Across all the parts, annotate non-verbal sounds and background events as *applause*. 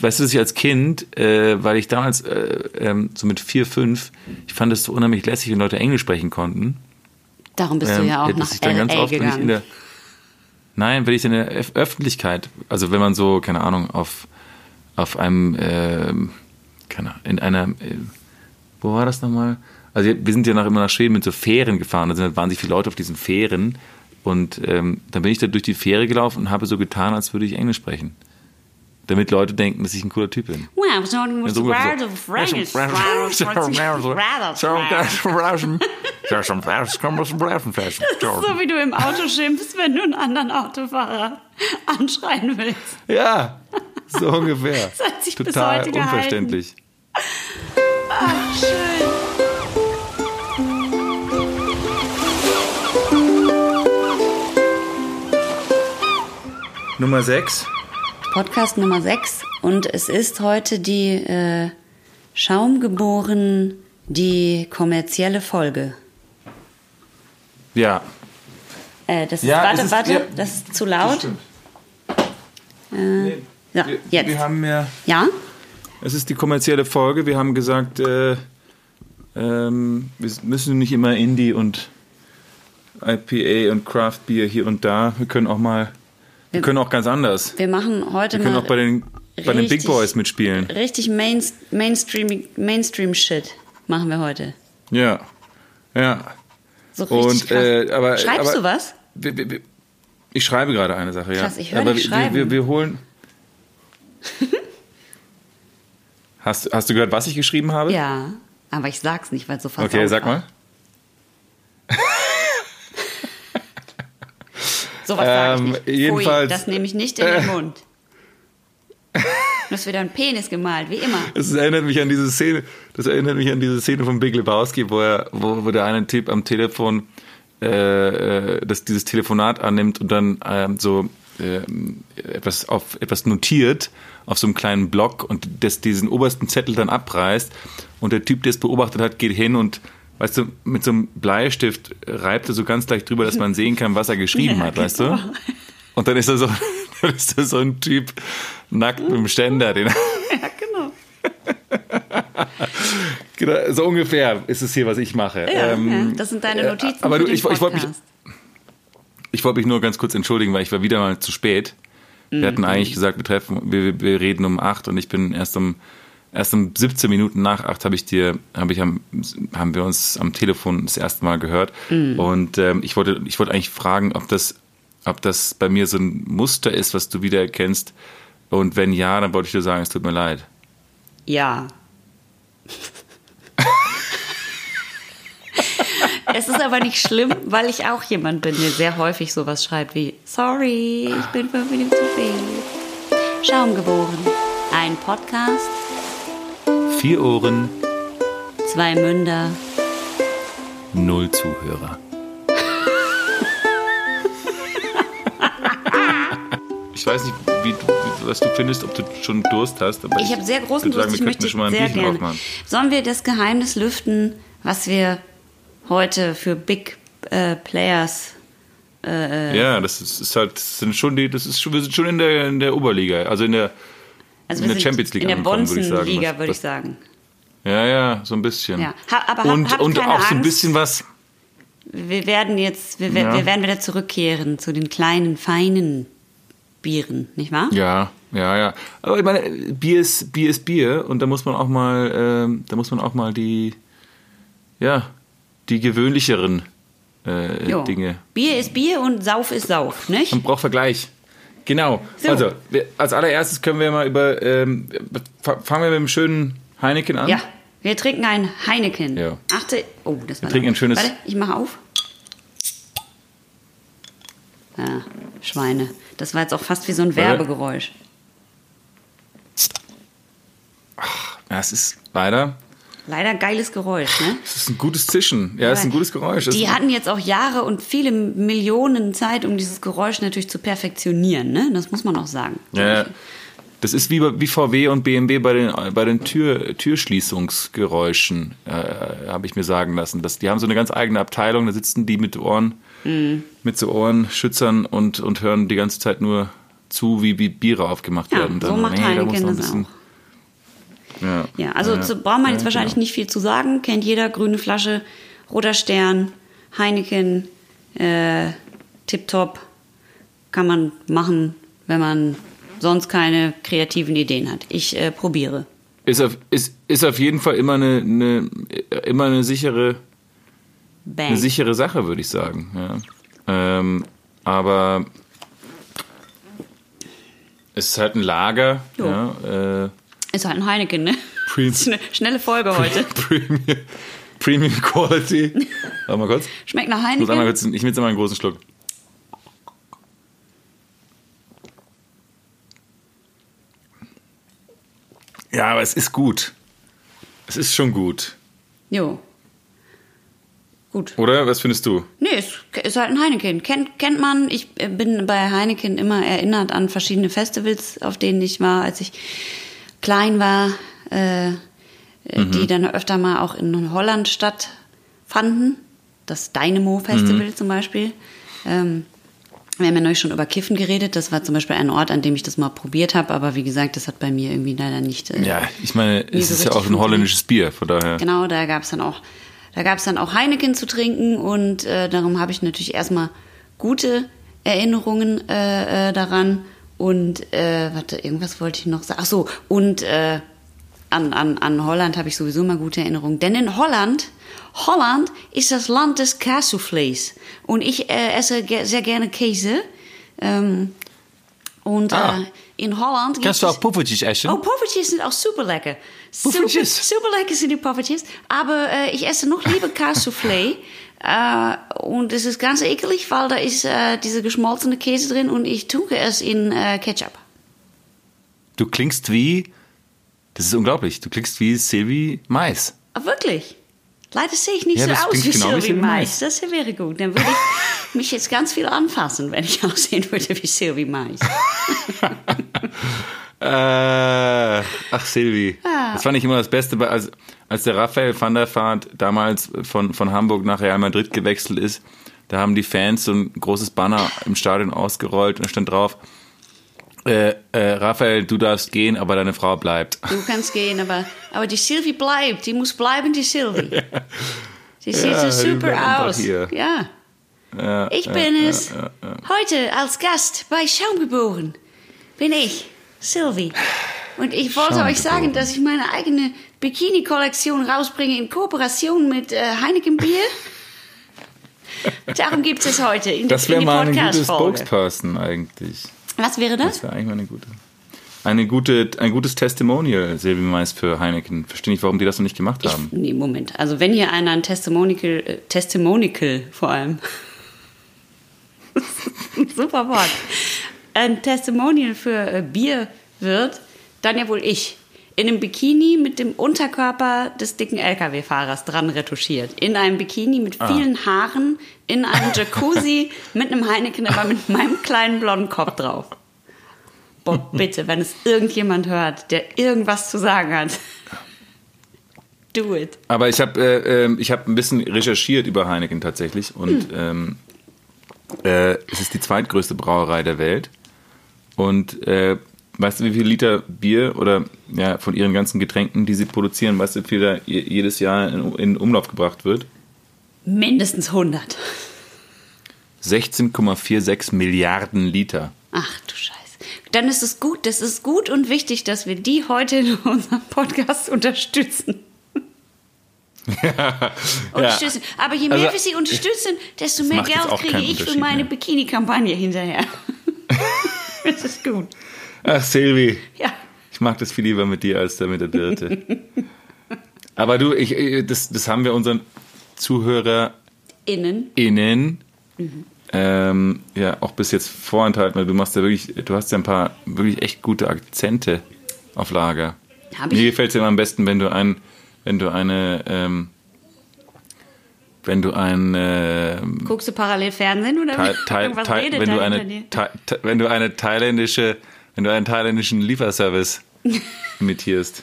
weißt du, dass ich als Kind, äh, weil ich damals äh, ähm, so mit vier, fünf, ich fand es so unheimlich lässig, wenn Leute Englisch sprechen konnten. Darum bist du ja auch dass nach ich dann ganz oft, wenn ich in gegangen. der Nein, wenn ich in der Öf- Öffentlichkeit, also wenn man so, keine Ahnung, auf, auf einem, ähm, keine Ahnung, in einer, äh, wo war das nochmal? Also wir sind ja nach, immer nach Schweden mit so Fähren gefahren, da sind halt wahnsinnig viele Leute auf diesen Fähren und ähm, dann bin ich da durch die Fähre gelaufen und habe so getan, als würde ich Englisch sprechen. Damit Leute denken, dass ich ein cooler Typ bin. Wow, so ein so wie du im Auto schimpfst, wenn du einen anderen Autofahrer anschreien willst. Ja, so ungefähr. Das hat sich bis Total unverständlich. Schön. Nummer 6. Podcast Nummer 6 und es ist heute die äh, Schaumgeboren, die kommerzielle Folge. Ja. Äh, das ist, Ja, warte, es ist- warte, ja, das ist zu laut. Nee, Ja, wir, jetzt. wir haben ja, Ja? es ist die kommerzielle Folge. Wir haben gesagt, äh, ähm, wir müssen nicht immer Indie und IPA und Craft Beer hier und da. Wir können auch mal, wir können auch ganz anders. Wir machen heute Wir können mal auch bei den, bei den Big richtig- Boys mitspielen. richtig Main, Mainstream, Mainstream-Shit machen wir heute. Ja, ja. So richtig Und, krass. äh, aber, Schreibst aber, du was? Wir, wir, ich schreibe gerade eine Sache, ja. Krass, ich höre aber dich schreiben. wir, wir holen. *laughs* hast, hast du gehört, was ich geschrieben habe? Ja, aber ich sag's nicht, weil es so versaut Okay, sag mal. *laughs* Sowas sag ich Ähm, nicht. Pfui, jedenfalls- das nehme ich nicht in den Mund. Du hast wieder einen Penis gemalt, wie immer. Das erinnert mich an diese Szene, das erinnert mich an diese Szene von Big Lebowski, wo er, wo, wo der eine Typ am Telefon äh, äh, das, dieses Telefonat annimmt und dann ähm, so ähm, etwas auf etwas notiert auf so einem kleinen Block und das diesen obersten Zettel dann abreißt und der Typ, der es beobachtet hat, geht hin und weißt du, mit so einem Bleistift reibt er so ganz leicht drüber, dass man sehen kann, was er geschrieben Ja, hat, weißt genau. du? Und dann ist er so, *laughs* dann ist da so ein Typ nackt mit dem Ständer, den *laughs* Ja, genau. Genau, so ungefähr ist es hier, was ich mache. Ja, Ähm, ja, das sind deine äh, Notizen aber du, ich, ich wollte mich, ich wollte mich nur ganz kurz entschuldigen, weil ich war wieder mal zu spät. Wir Mhm. hatten eigentlich gesagt, wir treffen, wir- wir reden um acht und ich bin erst um erst um 17 Minuten nach acht habe ich dir, habe ich am, haben wir uns am Telefon das erste Mal gehört Mhm. und ähm, ich wollte, ich wollte eigentlich fragen, ob das, ob das bei mir so ein Muster ist, was du wiedererkennst und wenn ja, dann wollte ich dir sagen, es tut mir leid. Ja. *laughs* es ist aber nicht schlimm, weil ich auch jemand bin, der sehr häufig sowas schreibt wie Sorry, ich bin fünf Minuten zu spät. Schaum geboren. Ein Podcast, Vier Ohren, zwei Münder. null Zuhörer. *laughs* Ich weiß nicht, wie, du- was du findest, ob du schon Durst hast. Aber Ich habe sehr großen würde sagen, Durst, ich möchte schon mal ein sehr Bierchen gerne. aufmachen. Sollen wir das Geheimnis lüften, was wir heute für Big äh, Players Ja, das ist, ist halt, das sind schon die, das ist schon, wir sind schon in der, in der Oberliga, also in der, Also In der Champions League in der angekommen, würde ich sagen. Bonzen-Liga, würde ich sagen. ja, ja, so ein bisschen. Ja. Ha- aber hab- und und auch so ein Angst. bisschen was. Wir werden jetzt, wir, Ja. wir werden wieder zurückkehren zu den kleinen, feinen Bieren, nicht wahr? Ja, ja, ja. Aber ich meine, Bier ist Bier ist Bier und da muss man auch mal, ähm, da muss man auch mal die, ja, die gewöhnlicheren äh. Dinge Bier ist Bier und Sauf ist Sauf, nicht? Man braucht Vergleich. Genau. So. Also, wir, als allererstes können wir mal über. Ähm, fa- fangen wir mit dem schönen Heineken an. Ja, wir trinken ein Heineken. Ja. Achte, oh, das war trinken laut. ein schönes- Warte, ich mache auf. Ja, Schweine. Das war jetzt auch fast wie so ein Werbegeräusch. Ja, es ist leider. Leider geiles Geräusch, ne? Es ist ein gutes Zischen. Ja, es ist ein gutes Geräusch. Die hatten jetzt auch Jahre und viele Millionen Zeit, um dieses Geräusch natürlich zu perfektionieren, ne? Das muss man auch sagen. ja, das ist wie, wie VW und BMW bei den, bei den Tür, Türschließungsgeräuschen, äh, habe ich mir sagen lassen. Das, die haben so eine ganz eigene Abteilung, da sitzen die mit Ohren, Mhm. mit so Ohrenschützern und, und hören die ganze Zeit nur zu, wie, wie Biere aufgemacht Ja, werden. so Dann, macht nee, da muss noch ein bisschen- Ja, Ja, also ja, zu, braucht man jetzt wahrscheinlich genau. nicht viel zu sagen. Kennt jeder, grüne Flasche, roter Stern, Heineken, äh, Tip-Top. Kann man machen, wenn man sonst keine kreativen Ideen hat. Ich äh, probiere. Ist auf, ist, ist auf jeden Fall immer eine, eine, immer eine sichere, Bang. eine sichere Sache, würde ich sagen. Ja. Ähm, aber es ist halt ein Lager. Ja, äh, Ist halt ein Heineken, ne? Pre- schnelle Folge heute. Premium, Premium Quality. Warte mal kurz. Schmeckt nach Ich, muss einmal Heineken. kurz, ich will jetzt einmal einen großen Schluck. Ja, aber es ist gut. Es ist schon gut. Jo. Gut. Oder? Was findest du? Nee, es ist halt ein Heineken. Kennt, kennt man. Ich bin bei Heineken immer erinnert an verschiedene Festivals, auf denen ich war, als ich klein war, äh, äh, die dann öfter mal auch in Holland stattfanden. Das Dynamo Festival zum Beispiel. Ähm, wir haben ja neulich schon über Kiffen geredet. Das war zum Beispiel ein Ort, an dem ich das mal probiert habe. Aber wie gesagt, das hat bei mir irgendwie leider nicht. Äh, Ja, ich meine, es so ist ja auch ein holländisches Bier, von daher. Genau, da gab es dann auch, da gab es dann auch Heineken zu trinken und äh, darum habe ich natürlich erstmal gute Erinnerungen äh, äh, daran und äh, warte, irgendwas wollte ich noch sagen. Ach so, und äh, an, an, an Holland habe ich sowieso mal gute Erinnerungen, denn in Holland Holland ist das Land des Käseflees und ich äh, esse ge sehr gerne Käse. Ähm, und Ah. äh, in Holland Kannst du auch Puffertjes essen? Oh, Poffertjes sind auch super lecker. Super, Poffertjes? super lecker sind die Poffertjes. Aber äh, ich esse noch lieber *laughs* Käsesoufflé. Äh, und es ist ganz ekelig, weil da ist äh, diese geschmolzene Käse drin und ich tunke es in äh, Ketchup. Du klingst wie, das ist unglaublich, du klingst wie Sylvie Mais. Ah, wirklich? Leider sehe ich nicht Ja, so aus wie genau Sylvie. Mais. Das wäre gut. Dann würde ich *laughs* mich jetzt ganz viel anfassen, wenn ich *laughs* aussehen würde wie Sylvie Mais. *laughs* Äh, ach, Silvi. Das fand ich immer das Beste, bei- als, als der Raphael van der Vaart damals von, von Hamburg nach Real Madrid gewechselt ist. Da haben die Fans so ein großes Banner im Stadion ausgerollt und da stand drauf, äh, äh, Raphael, du darfst gehen, aber deine Frau bleibt. Du kannst gehen, aber, aber die Sylvie bleibt. Die muss bleiben, die Sylvie. *laughs* Die sieht Ja, so super aus. hier. Ja. ich bin es. Heute als Gast bei Schaumgeboren bin ich, Sylvie. Und ich wollte euch sagen, dass ich meine eigene Bikini-Kollektion rausbringe in Kooperation mit äh, Heineken Bier. *laughs* Darum gibt es heute in, Das wäre mal eine gute. Spokesperson eigentlich. Was wäre das? Das wäre eigentlich mal eine gute. Eine gute, ein gutes Testimonial, Silvi Mais für Heineken. Verstehe nicht, warum die das noch nicht gemacht Ich, haben. nee, Moment. Also wenn hier einer ein Testimonial, äh, Testimonial vor allem, *laughs* super Wort, ein Testimonial für äh, Bier wird, dann ja wohl ich. In einem Bikini mit dem Unterkörper des dicken LKW-Fahrers dran retuschiert. In einem Bikini mit vielen Haaren, in einem Jacuzzi *laughs* mit einem Heineken, aber mit meinem kleinen blonden Kopf drauf. Boah, bitte, wenn es irgendjemand hört, der irgendwas zu sagen hat, do it. Aber ich habe äh, ähm, ich hab ein bisschen recherchiert über Heineken tatsächlich und ähm, äh, es ist die zweitgrößte Brauerei der Welt. Und äh, weißt du, wie viel Liter Bier oder ja, von ihren ganzen Getränken, die sie produzieren, weißt du, wie viel da je- jedes Jahr in, in Umlauf gebracht wird? Mindestens 100. 16,46 Milliarden Liter. Ach du Scheiße. Dann ist es gut, das ist gut und wichtig, dass wir die heute in unserem Podcast unterstützen. *laughs* unterstützen. Aber je mehr Also, wir sie unterstützen, desto mehr Geld kriege ich für meine. Bikini-Kampagne hinterher. Das ist gut. Ach, Silvi. Ja. Ich mag das viel lieber mit dir als mit der Birte. Aber du, ich, ich- das, das haben wir unseren ZuhörerInnen Innen. ähm, ja auch bis jetzt vorenthalten, weil du machst ja wirklich, du hast ja ein paar wirklich echt gute Akzente auf Lager. Hab Mir ich. gefällt es immer am besten, wenn du ein, wenn du eine, ähm, wenn du ein ähm, Guckst du parallel Fernsehen oder Thai- Thai- *laughs* irgendwas Thai- redet wenn du eine wenn du eine thailändische wenn du einen thailändischen Lieferservice *laughs* imitierst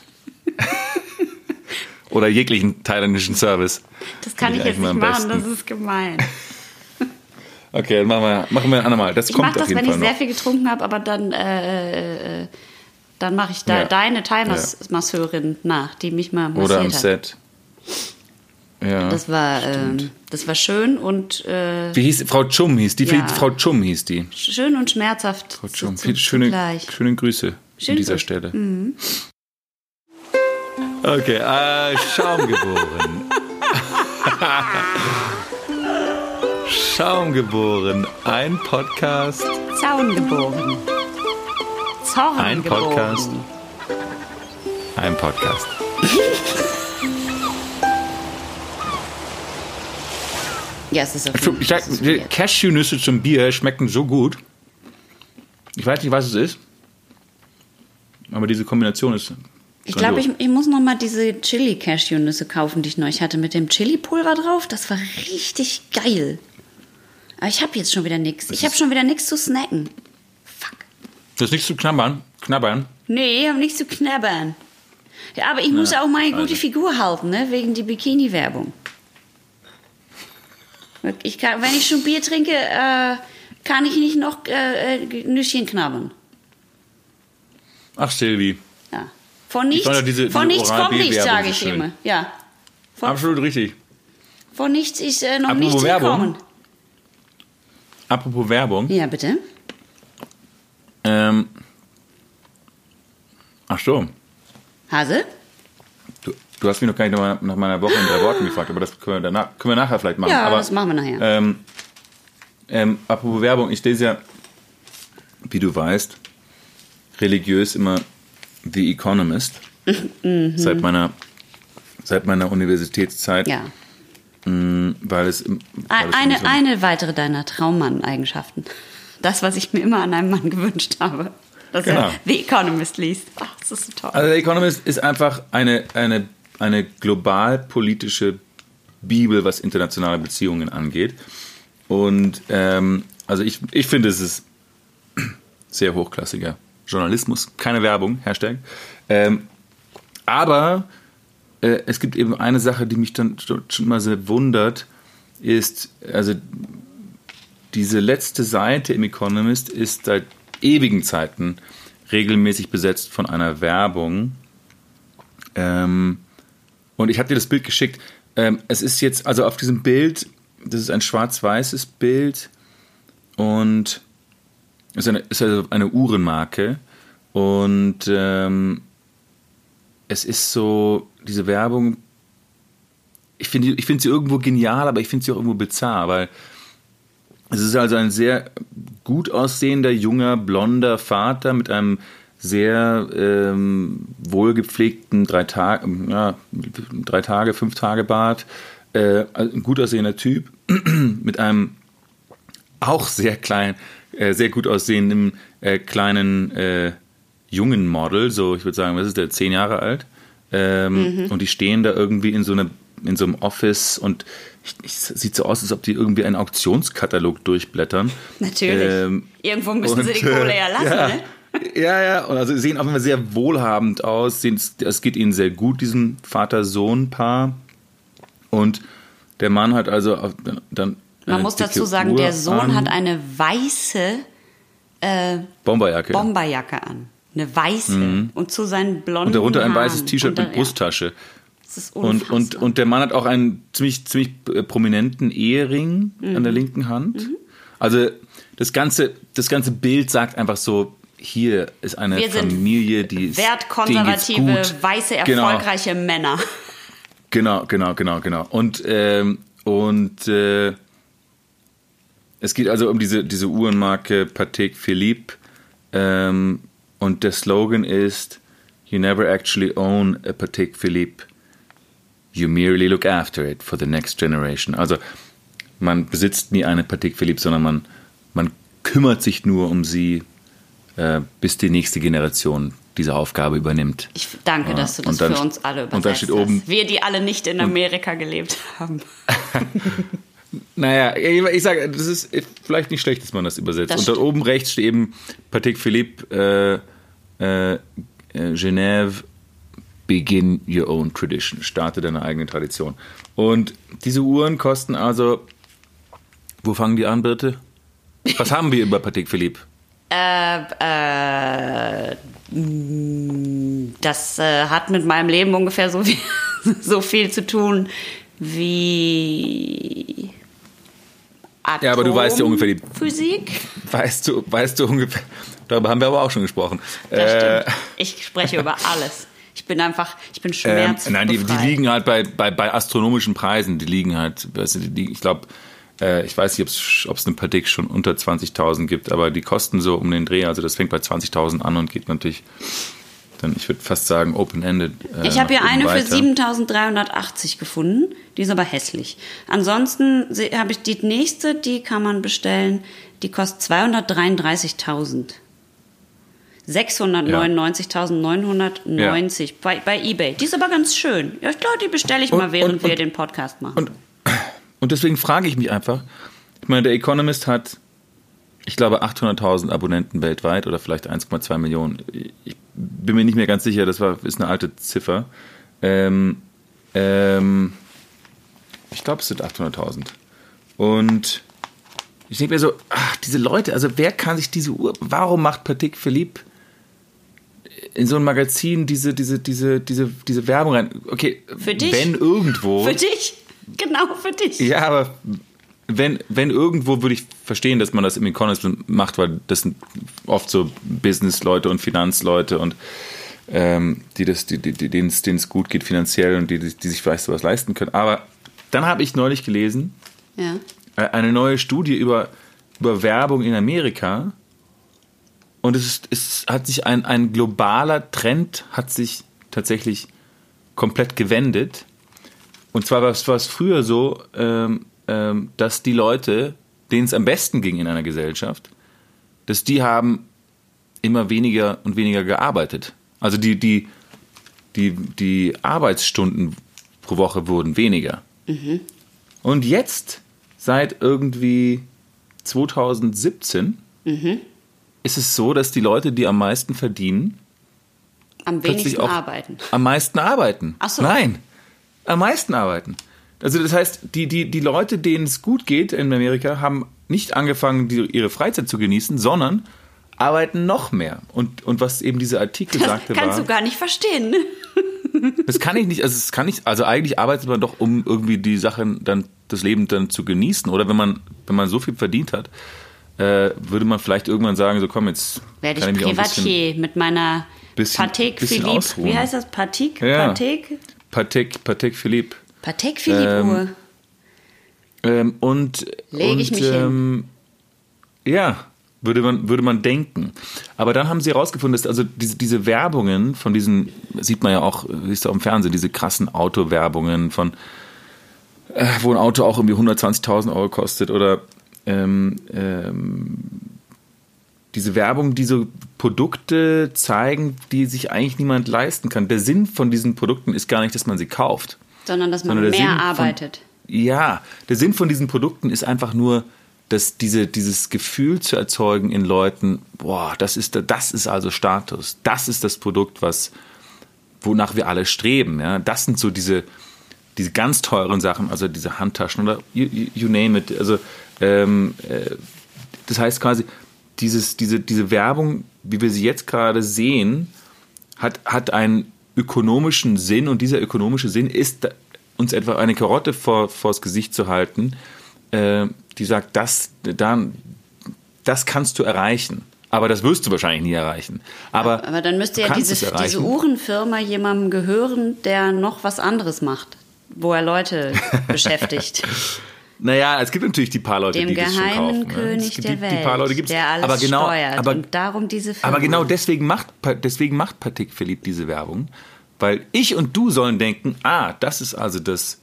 oder jeglichen thailändischen Service Das kann ich ich jetzt nicht machen, das ist gemein. *laughs* Okay, dann machen wir, machen wir ein andermal. Das Ich kommt mache auf das, jeden wenn ich Fall sehr noch. viel getrunken habe, aber dann, äh, äh, dann mache ich da Ja. deine Timer-Masseurin nach, die mich mal massiert Oder am hat. Set. Ja. Das war, ähm, das war schön und äh, Wie hieß Frau Chum hieß die? Ja. Frau Chum hieß die. schön und schmerzhaft. Frau Chum. zu- schöne, zugleich. schöne Grüße Schön an dieser so. Stelle. Okay, äh, Schaumgeboren. Schaumgeboren. Ein Podcast, Zaun geboren. Zorn ein geboren. Podcast, ein Podcast. Ja, es ist auf Ich jeden sag, Fall die Cashewnüsse zum Bier schmecken so gut. Ich weiß nicht, was es ist. Aber diese Kombination ist. Ich glaube, ich, ich muss noch mal diese Chili-Cashew-Nüsse kaufen, die ich neulich hatte, mit dem Chili-Pulver drauf. Das war richtig geil. Aber ich habe jetzt schon wieder nichts. Ich habe schon wieder nichts zu snacken. Fuck. Das ist nichts zu knabbern. Knabbern. Nee, ich habe nichts zu knabbern. Ja, aber ich muss auch meine gute also. Figur halten, ne? wegen die Bikini-Werbung. Ich kann, wenn ich schon Bier trinke, äh, kann ich nicht noch äh, äh, Nüsschen knabbern. Ach, Silvi. Ja. Von nichts, ja diese- von diese nichts kommt nichts, sage ich schön. immer. Ja. Von, Absolut richtig. von nichts ist äh, noch Apropos nichts Werbung. gekommen. Apropos Werbung. Ja, bitte. Ähm, ach so. Hase? Du, hast mich noch gar nicht nach meiner Woche in drei Worten gefragt, aber das können wir, danach, können wir nachher vielleicht machen. Ja, aber, das machen wir nachher. Ähm, ähm, apropos Werbung, ich lese ja, wie du weißt, religiös immer The Economist. *laughs* Seit meiner seit meiner Universitätszeit, Ja. mh, weil es, weil es Eine, so- eine weitere deiner Traummann-Eigenschaften. Das, was ich mir immer an einem Mann gewünscht habe. Dass Genau. er The Economist liest. Ach, das ist so toll. Also der Economist ist einfach eine, eine, eine global politische Bibel, was internationale Beziehungen angeht. Und ähm, also ich, ich finde, es ist *clears throat* sehr hochklassiger Journalismus, keine Werbung, Hashtag. Ähm, aber äh, es gibt eben eine Sache, die mich dann schon mal sehr wundert, ist, also diese letzte Seite im Economist ist seit ewigen Zeiten regelmäßig besetzt von einer Werbung. Ähm, und ich habe dir das Bild geschickt. Ähm, es ist jetzt, also auf diesem Bild, das ist ein schwarz-weißes Bild und es ist eine, ist also eine Uhrenmarke. Und ähm, es ist so, diese Werbung, ich finde ich find sie irgendwo genial, aber ich finde sie auch irgendwo bizarr, weil es ist also ein sehr gut aussehender, junger, blonder Vater mit einem sehr ähm, wohlgepflegten drei Tage, ja, drei Tage, fünf Tage Bart, äh, also ein gut aussehender Typ *clears throat* mit einem auch sehr kleinen, äh, sehr gut aussehenden äh, kleinen äh, jungen Model, so ich würde sagen, was ist der, zehn Jahre alt, ähm, und die stehen da irgendwie in so einer in so einem Office und ich, ich, sieht so aus, als ob die irgendwie einen Auktionskatalog durchblättern. Natürlich. Ähm, Irgendwo müssen sie und, die Kohle äh, ja lassen, ja. ne? Ja, ja, und also sie sehen auf jeden Fall sehr wohlhabend aus. Es geht ihnen sehr gut, diesem Vater-Sohn-Paar. Und der Mann hat also dann. Man eine muss dazu sagen, Uhr der Sohn an. hat eine weiße äh, Bomberjacke. Bomberjacke an. Eine weiße. Und zu seinen blonden und darunter ein weißes T-Shirt Und mit Brusttasche. Ja, das ist Und, und, unfassbar. und der Mann hat auch einen ziemlich, ziemlich äh, prominenten Ehering an Mhm. der linken Hand. Also das ganze, das ganze Bild sagt einfach so, hier ist eine Wir Familie, die ist Wertkonservative, weiße, Genau. erfolgreiche Männer. Genau, genau, genau, genau. Und, ähm, und äh, es geht also um diese, diese Uhrenmarke Patek Philippe. Ähm, und der Slogan ist: You never actually own a Patek Philippe. You merely look after it for the next generation. Also, man besitzt nie eine Patek Philippe, sondern man, man kümmert sich nur um sie, bis die nächste Generation diese Aufgabe übernimmt. Ich danke, dass du das dann für uns alle übersetzt und dann steht oben- hast. Wir, die alle nicht in Amerika gelebt haben. *laughs* Naja, ich sage, das ist vielleicht nicht schlecht, dass man das übersetzt. Das und dort oben rechts steht eben Patek Philippe, äh, äh, äh, Genève, begin your own tradition. Starte deine eigene Tradition. Und diese Uhren kosten also, wo fangen die an, Birte? Was haben wir über Patek Philippe? Äh, äh, das äh, hat mit meinem Leben ungefähr so viel, *laughs* so viel zu tun wie Atom Ja, aber du weißt ja ungefähr die- Physik. Weißt du, weißt du ungefähr. Darüber haben wir aber auch schon gesprochen. Das Äh, stimmt. Ich spreche über alles. Ich bin einfach, ich bin Ähm, schmerzbefreit. nein, die, die liegen halt bei, bei, bei astronomischen Preisen. Die liegen halt, weißt du, die, ich glaube, äh, ich weiß nicht, ob es eine Patek schon unter 20.000 gibt, aber die kosten so um den Dreh. Also das fängt bei 20.000 an und geht natürlich dann, ich würde fast sagen, open-ended. Äh, Ich habe hier eine für weiter. 7.380 gefunden. Die ist aber hässlich. Ansonsten habe ich die nächste, die kann man bestellen. Die kostet 233.000. 699.990 bei, bei eBay. Die ist aber ganz schön. Ja, ich glaube, die bestelle ich Und- mal, während und- wir und- den Podcast machen. Und, und deswegen frage ich mich einfach, ich meine, der Economist hat, ich glaube, 800.000 Abonnenten weltweit oder vielleicht 1,2 Millionen. Ich bin mir nicht mehr ganz sicher, das war, ist eine alte Ziffer. Ähm, ähm, ich glaube, es sind 800.000. Und ich denke mir so, ach, diese Leute, also wer kann sich diese Uhr, warum macht Patek Philippe in so ein Magazin diese, diese, diese, diese, diese Werbung rein? Okay, Für dich? wenn irgendwo. für dich? Genau, für dich. Ja, aber wenn, wenn irgendwo würde ich verstehen, dass man das im Economist macht, weil das sind oft so Business-Leute und Finanzleute und ähm, die das, die, die, die, denen es denen es gut geht finanziell und die, die sich vielleicht sowas leisten können. Aber dann habe ich neulich gelesen, Ja. äh, eine neue Studie über, über Werbung in Amerika. Und es, ist, es hat sich ein, ein globaler Trend hat sich tatsächlich komplett gewendet. Und zwar war es, früher so, ähm, ähm, dass die Leute, denen es am besten ging in einer Gesellschaft, dass die haben immer weniger und weniger gearbeitet. Also die, die, die, die Arbeitsstunden pro Woche wurden weniger. Und jetzt, seit irgendwie 2017, ist es so, dass die Leute, die am meisten verdienen, Am wenigsten arbeiten. am meisten arbeiten. Ach so. Nein, am meisten arbeiten. Also das heißt, die, die, die Leute, denen es gut geht in Amerika, haben nicht angefangen, die, ihre Freizeit zu genießen, sondern arbeiten noch mehr. Und, und was eben dieser Artikel Das sagte, kannst war, du gar nicht verstehen. *laughs* das kann ich nicht, also das kann ich, also eigentlich arbeitet man doch, um irgendwie die Sachen dann, das Leben dann zu genießen. Oder wenn man, wenn man so viel verdient hat, äh, würde man vielleicht irgendwann sagen, so komm, jetzt Werde ich ich bisschen Privatier mit meiner bisschen- Patek bisschen Philippe. ausruhen. Wie heißt das? Patek? Ja. Patek? Patek, Patek Philippe. Patek Philippe Uhr. Ähm, und Leg und, ich mich hin. ähm, Ja, würde man, würde man denken. Aber dann haben sie herausgefunden, dass also diese, diese Werbungen von diesen, sieht man ja auch, siehst du auch im Fernsehen, diese krassen Autowerbungen von, äh, wo ein Auto auch irgendwie 120.000 Euro kostet oder ähm, ähm, diese Werbung, die so Produkte zeigen, die sich eigentlich niemand leisten kann. Der Sinn von diesen Produkten ist gar nicht, dass man sie kauft. Sondern, dass man Sondern der mehr Sinn von- arbeitet. Ja, der Sinn von diesen Produkten ist einfach nur, dass diese, dieses Gefühl zu erzeugen in Leuten, boah, das ist, das ist also Status. Das ist das Produkt, was, wonach wir alle streben. Ja? Das sind so diese, diese ganz teuren Sachen, also diese Handtaschen oder you, you you name it. Also, ähm, äh, das heißt quasi, dieses, diese, diese Werbung, wie wir sie jetzt gerade sehen, hat, hat einen ökonomischen Sinn und dieser ökonomische Sinn ist, uns etwa eine Karotte vor, vors Gesicht zu halten, äh, die sagt, das, dann, das kannst du erreichen. Aber das wirst du wahrscheinlich nie erreichen. Aber, Aber dann müsste ja diese, diese Uhrenfirma jemandem gehören, der noch was anderes macht, wo er Leute *laughs* beschäftigt. Naja, es gibt natürlich die paar Leute, Dem die das schon geheimen kaufen. ne? König es gibt der die, Welt, die paar Leute gibt's. der alles aber genau, steuert aber, und darum diese Firma. aber genau deswegen macht, deswegen macht Patek Philippe diese Werbung, weil ich und du sollen denken, ah, das ist also das,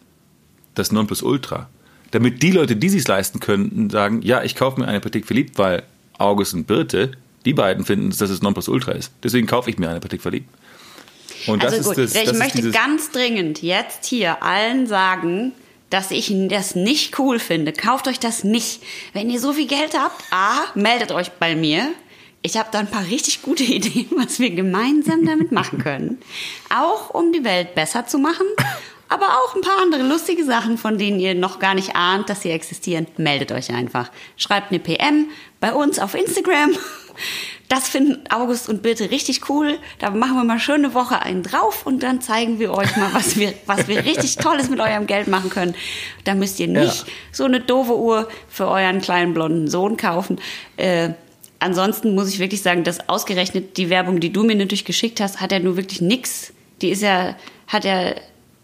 das Nonplusultra. Damit die Leute, die sich leisten könnten, sagen, ja, ich kaufe mir eine Patek Philippe, weil August und Birte, die beiden finden, dass es Nonplusultra ist. Deswegen kaufe ich mir eine Patek Philippe. Und das Also gut, ist das, ich das möchte ganz dringend jetzt hier allen sagen, dass ich das nicht cool finde. Kauft euch das nicht. Wenn ihr so viel Geld habt, A, meldet euch bei mir. Ich habe da ein paar richtig gute *laughs* Ideen, was wir gemeinsam damit machen können. Auch um die Welt besser zu machen, aber auch ein paar andere lustige Sachen, von denen ihr noch gar nicht ahnt, dass sie existieren, meldet euch einfach. Schreibt eine PM bei uns auf Instagram. Das finden August und Birte richtig cool. Da machen wir mal schön eine Woche einen drauf und dann zeigen wir euch mal, was wir, was wir richtig Tolles mit eurem Geld machen können. Da müsst ihr nicht ja. so eine doofe Uhr für euren kleinen blonden Sohn kaufen. Äh, ansonsten muss ich wirklich sagen, dass ausgerechnet die Werbung, die du mir natürlich geschickt hast, hat ja nur wirklich nix. Die ist ja, hat ja,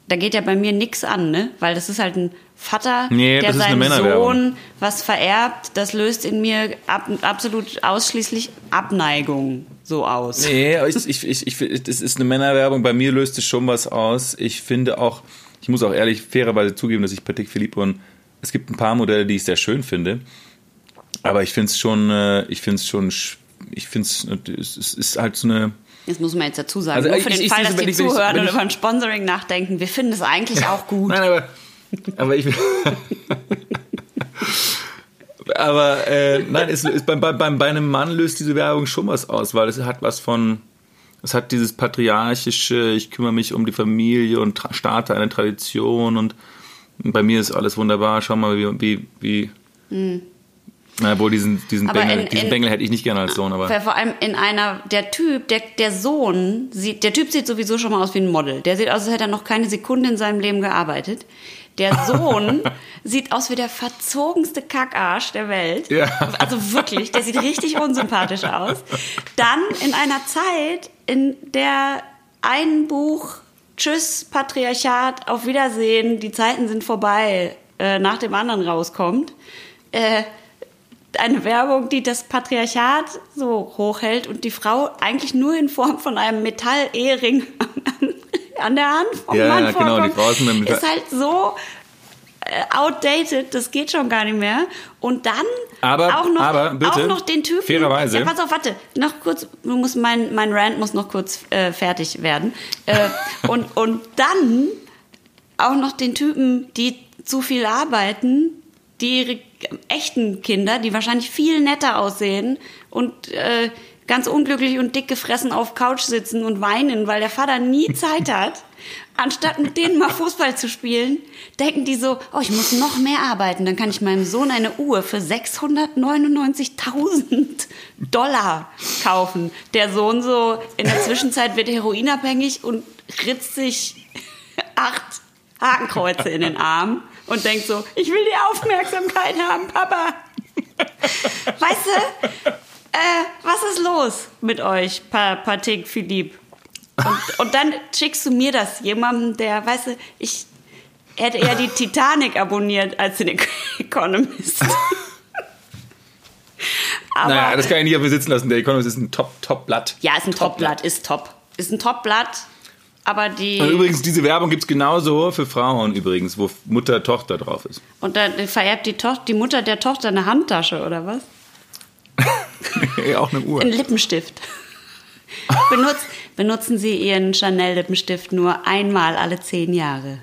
da geht ja bei mir nix an, ne? Weil das ist halt ein Vater, nee, der seinem Sohn was vererbt, das löst in mir ab, absolut ausschließlich Abneigung so aus. Nee, ich, ich, ich, ich, das ist eine Männerwerbung. Bei mir löst es schon was aus. Ich finde auch, ich muss auch ehrlich fairerweise zugeben, dass ich Patek Philippe und es gibt ein paar Modelle, die ich sehr schön finde. Aber ich finde es schon, äh, ich finde es schon, ich finde es, es ist halt so eine, das muss man jetzt dazu sagen. Also, Nur für ich, den Fall, dass die zuhören und über ein Sponsoring nachdenken. Wir finden es eigentlich auch gut. Nein, aber aber ich. aber äh, nein, es, es, bei, bei, bei einem Mann löst diese Werbung schon was aus, weil es hat was von. Es hat dieses patriarchische, ich kümmere mich um die Familie und starte eine Tradition und bei mir ist alles wunderbar. Schau mal, wie, wie, wie mhm. Na, wohl diesen, diesen, Bengel, in, diesen in, Bengel hätte ich nicht gerne als Sohn, aber. Vor allem in einer, der Typ, der, der Sohn, sieht, der Typ sieht sowieso schon mal aus wie ein Model. Der sieht aus, als hätte er noch keine Sekunde in seinem Leben gearbeitet. Der *laughs* Sohn sieht aus wie der verzogenste Kackarsch der Welt. Ja. Also wirklich, der sieht richtig unsympathisch aus. Dann in einer Zeit, in der ein Buch Tschüss, Patriarchat, auf Wiedersehen, die Zeiten sind vorbei, äh, nach dem anderen rauskommt. Äh, eine Werbung, die das Patriarchat so hochhält und die Frau eigentlich nur in Form von einem Metall-Ehering *laughs* an der Hand vom ja, Mann genau, die Frau ist, ist halt so äh, outdated, das geht schon gar nicht mehr. Und dann aber, auch, noch, aber bitte, auch noch den Typen. Fairerweise. Ja, pass auf, warte, noch kurz, du musst, mein, mein Rant muss noch kurz äh, fertig werden. Äh, *laughs* und, und dann auch noch den Typen, die zu viel arbeiten, die ihre echten Kinder, die wahrscheinlich viel netter aussehen und äh, ganz unglücklich und dick gefressen auf Couch sitzen und weinen, weil der Vater nie *laughs* Zeit hat, anstatt mit denen mal Fußball zu spielen, denken die so, oh, ich muss noch mehr arbeiten, dann kann ich meinem Sohn eine Uhr für 699.000 Dollar kaufen. Der Sohn so, in der Zwischenzeit wird heroinabhängig und ritzt sich acht Hakenkreuze in den Arm und denkt so, ich will die Aufmerksamkeit haben, Papa. Weißt du, äh, was ist los mit euch, pa Patik Philipp? Und, und dann schickst du mir das jemandem, der, weißt du, ich hätte eher die Titanic abonniert als den *laughs* Economist. Aber, naja, das kann ich nicht auf mir sitzen lassen. Der Economist ist ein Top-Top-Blatt. Ja, ist ein Top-Blatt, ist top. Ist ein Top-Blatt. Aber die. Und übrigens, diese Werbung gibt es genauso für Frauen übrigens, wo Mutter, Tochter drauf ist. Und da vererbt die, Tochter, die Mutter der Tochter eine Handtasche, oder was? *laughs* *laughs* auch eine Uhr. Ein Lippenstift. *laughs* Benutz, benutzen Sie Ihren Chanel-Lippenstift nur einmal alle zehn Jahre.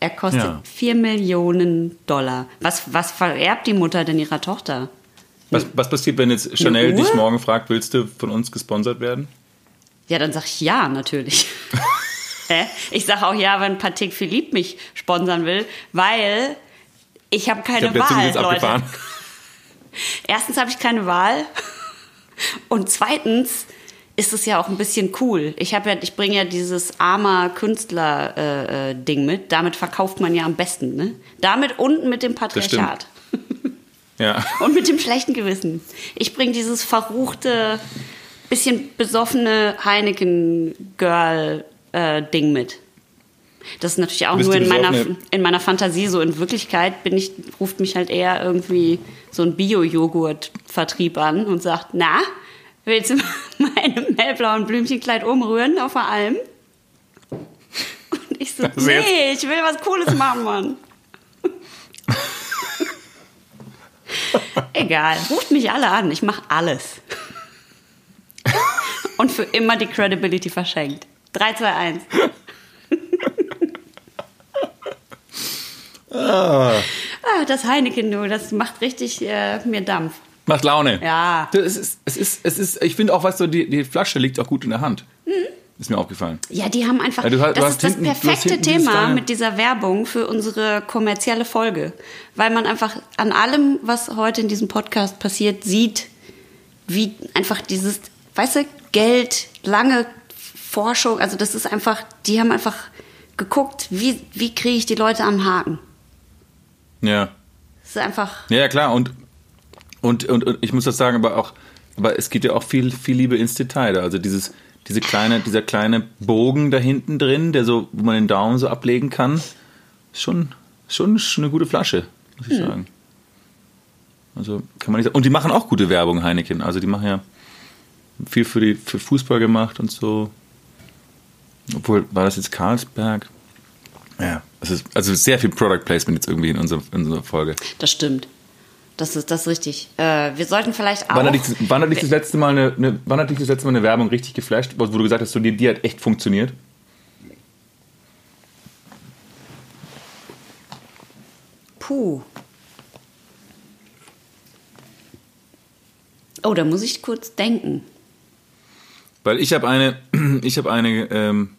Er kostet ja. 4 Millionen Dollar. Was, was vererbt die Mutter denn ihrer Tochter? Was, was passiert, wenn jetzt Chanel dich morgen fragt, willst du von uns gesponsert werden? Ja, dann sag ich ja, natürlich. *laughs* ich sage auch ja, wenn Patek Philippe mich sponsern will, weil ich habe keine ich hab Wahl, Leute. Abgefahren. Erstens habe ich keine Wahl und zweitens ist es ja auch ein bisschen cool. Ich habe ja, ich bringe ja dieses armer Künstler äh, äh, Ding mit. Damit verkauft man ja am besten, ne? Damit und mit dem Patriarchat. *laughs* ja. Und mit dem schlechten Gewissen. Ich bringe dieses verruchte bisschen besoffene Heineken-Girl-Ding äh, mit. Das ist natürlich auch Bist nur in meiner, in meiner Fantasie so. In Wirklichkeit bin ich, ruft mich halt eher irgendwie so ein Bio-Joghurt-Vertrieb an und sagt, na, willst du *laughs* meinem hellblauen Blümchenkleid umrühren auf der Alm? Und ich so, nee, ich will was Cooles machen, Mann. *laughs* Egal, ruft mich alle an, ich mache alles und für immer die Credibility verschenkt. 3, 2, 1. ah. ah, das Heineken nur, das macht richtig äh, mir Dampf. Macht Laune. Ja. Es ist, es ist, es ist, ich finde auch, was so, die, die Flasche liegt auch gut in der Hand. Mhm. Ist mir aufgefallen. Ja, die haben einfach. Ja, du du das hast ist das hinten- du hast perfekte Thema mit dieser Werbung für unsere kommerzielle Folge. Weil man einfach an allem, was heute in diesem Podcast passiert, sieht, wie einfach dieses, weißt du, Geld, lange Forschung, also das ist einfach, die haben einfach geguckt, wie, wie kriege ich die Leute am Haken. Ja. Das ist einfach. Ja, klar. Und, und, und, und ich muss das sagen, aber auch, aber es geht ja auch viel, viel Liebe ins Detail. da. Also dieses, diese kleine, dieser kleine Bogen da hinten drin, der so, wo man den Daumen so ablegen kann, ist schon, schon, schon eine gute Flasche, muss ich sagen. Also kann man nicht sagen. Und die machen auch gute Werbung, Heineken. Also die machen ja viel für, die, für Fußball gemacht und so. Obwohl, war das jetzt Karlsberg? Ja, es ist also sehr viel Product Placement jetzt irgendwie in unserer, in unserer Folge. Das stimmt. Das ist, das ist richtig. Äh, wir sollten vielleicht auch. Wann hat, dich, das- wann hat dich das letzte Mal eine, eine, wann hat dich das letzte Mal eine Werbung richtig geflasht, wo du gesagt hast, so, die, die hat echt funktioniert? Puh. Oh, da muss ich kurz denken. Weil ich habe eine, *clears throat* ich habe eine, ähm,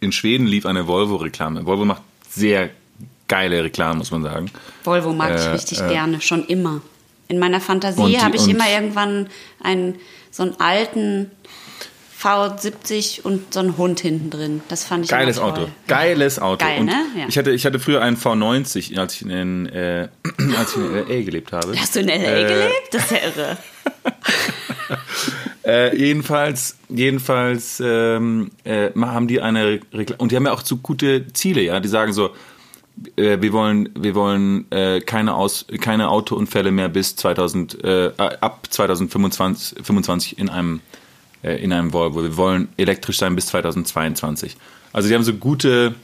in Schweden lief eine Volvo-Reklame. Volvo macht sehr geile Reklame, muss man sagen. Volvo mag ich Äh, richtig äh. gerne, schon immer. In meiner Fantasie habe ich immer irgendwann einen, so einen alten V70 und so einen Hund hinten drin. Das fand ich Geiles Auto. Geiles Auto. Geil, und ne? Ja. ich, hatte, ich hatte früher einen V90, als ich in, äh, *clears throat* als ich in L.A. gelebt habe. Hast du in L.A. Äh, gelebt? Das ist ja irre. *laughs* Äh, jedenfalls, jedenfalls ähm, äh, haben die eine Rekla und die haben ja auch so gute Ziele, ja. Die sagen so, äh, wir wollen, wir wollen äh, keine Aus, keine Autounfälle mehr bis 2000, äh, äh, ab 2025 25 in einem in einem Volvo. Wir wollen elektrisch sein bis 2022. Also die haben so gute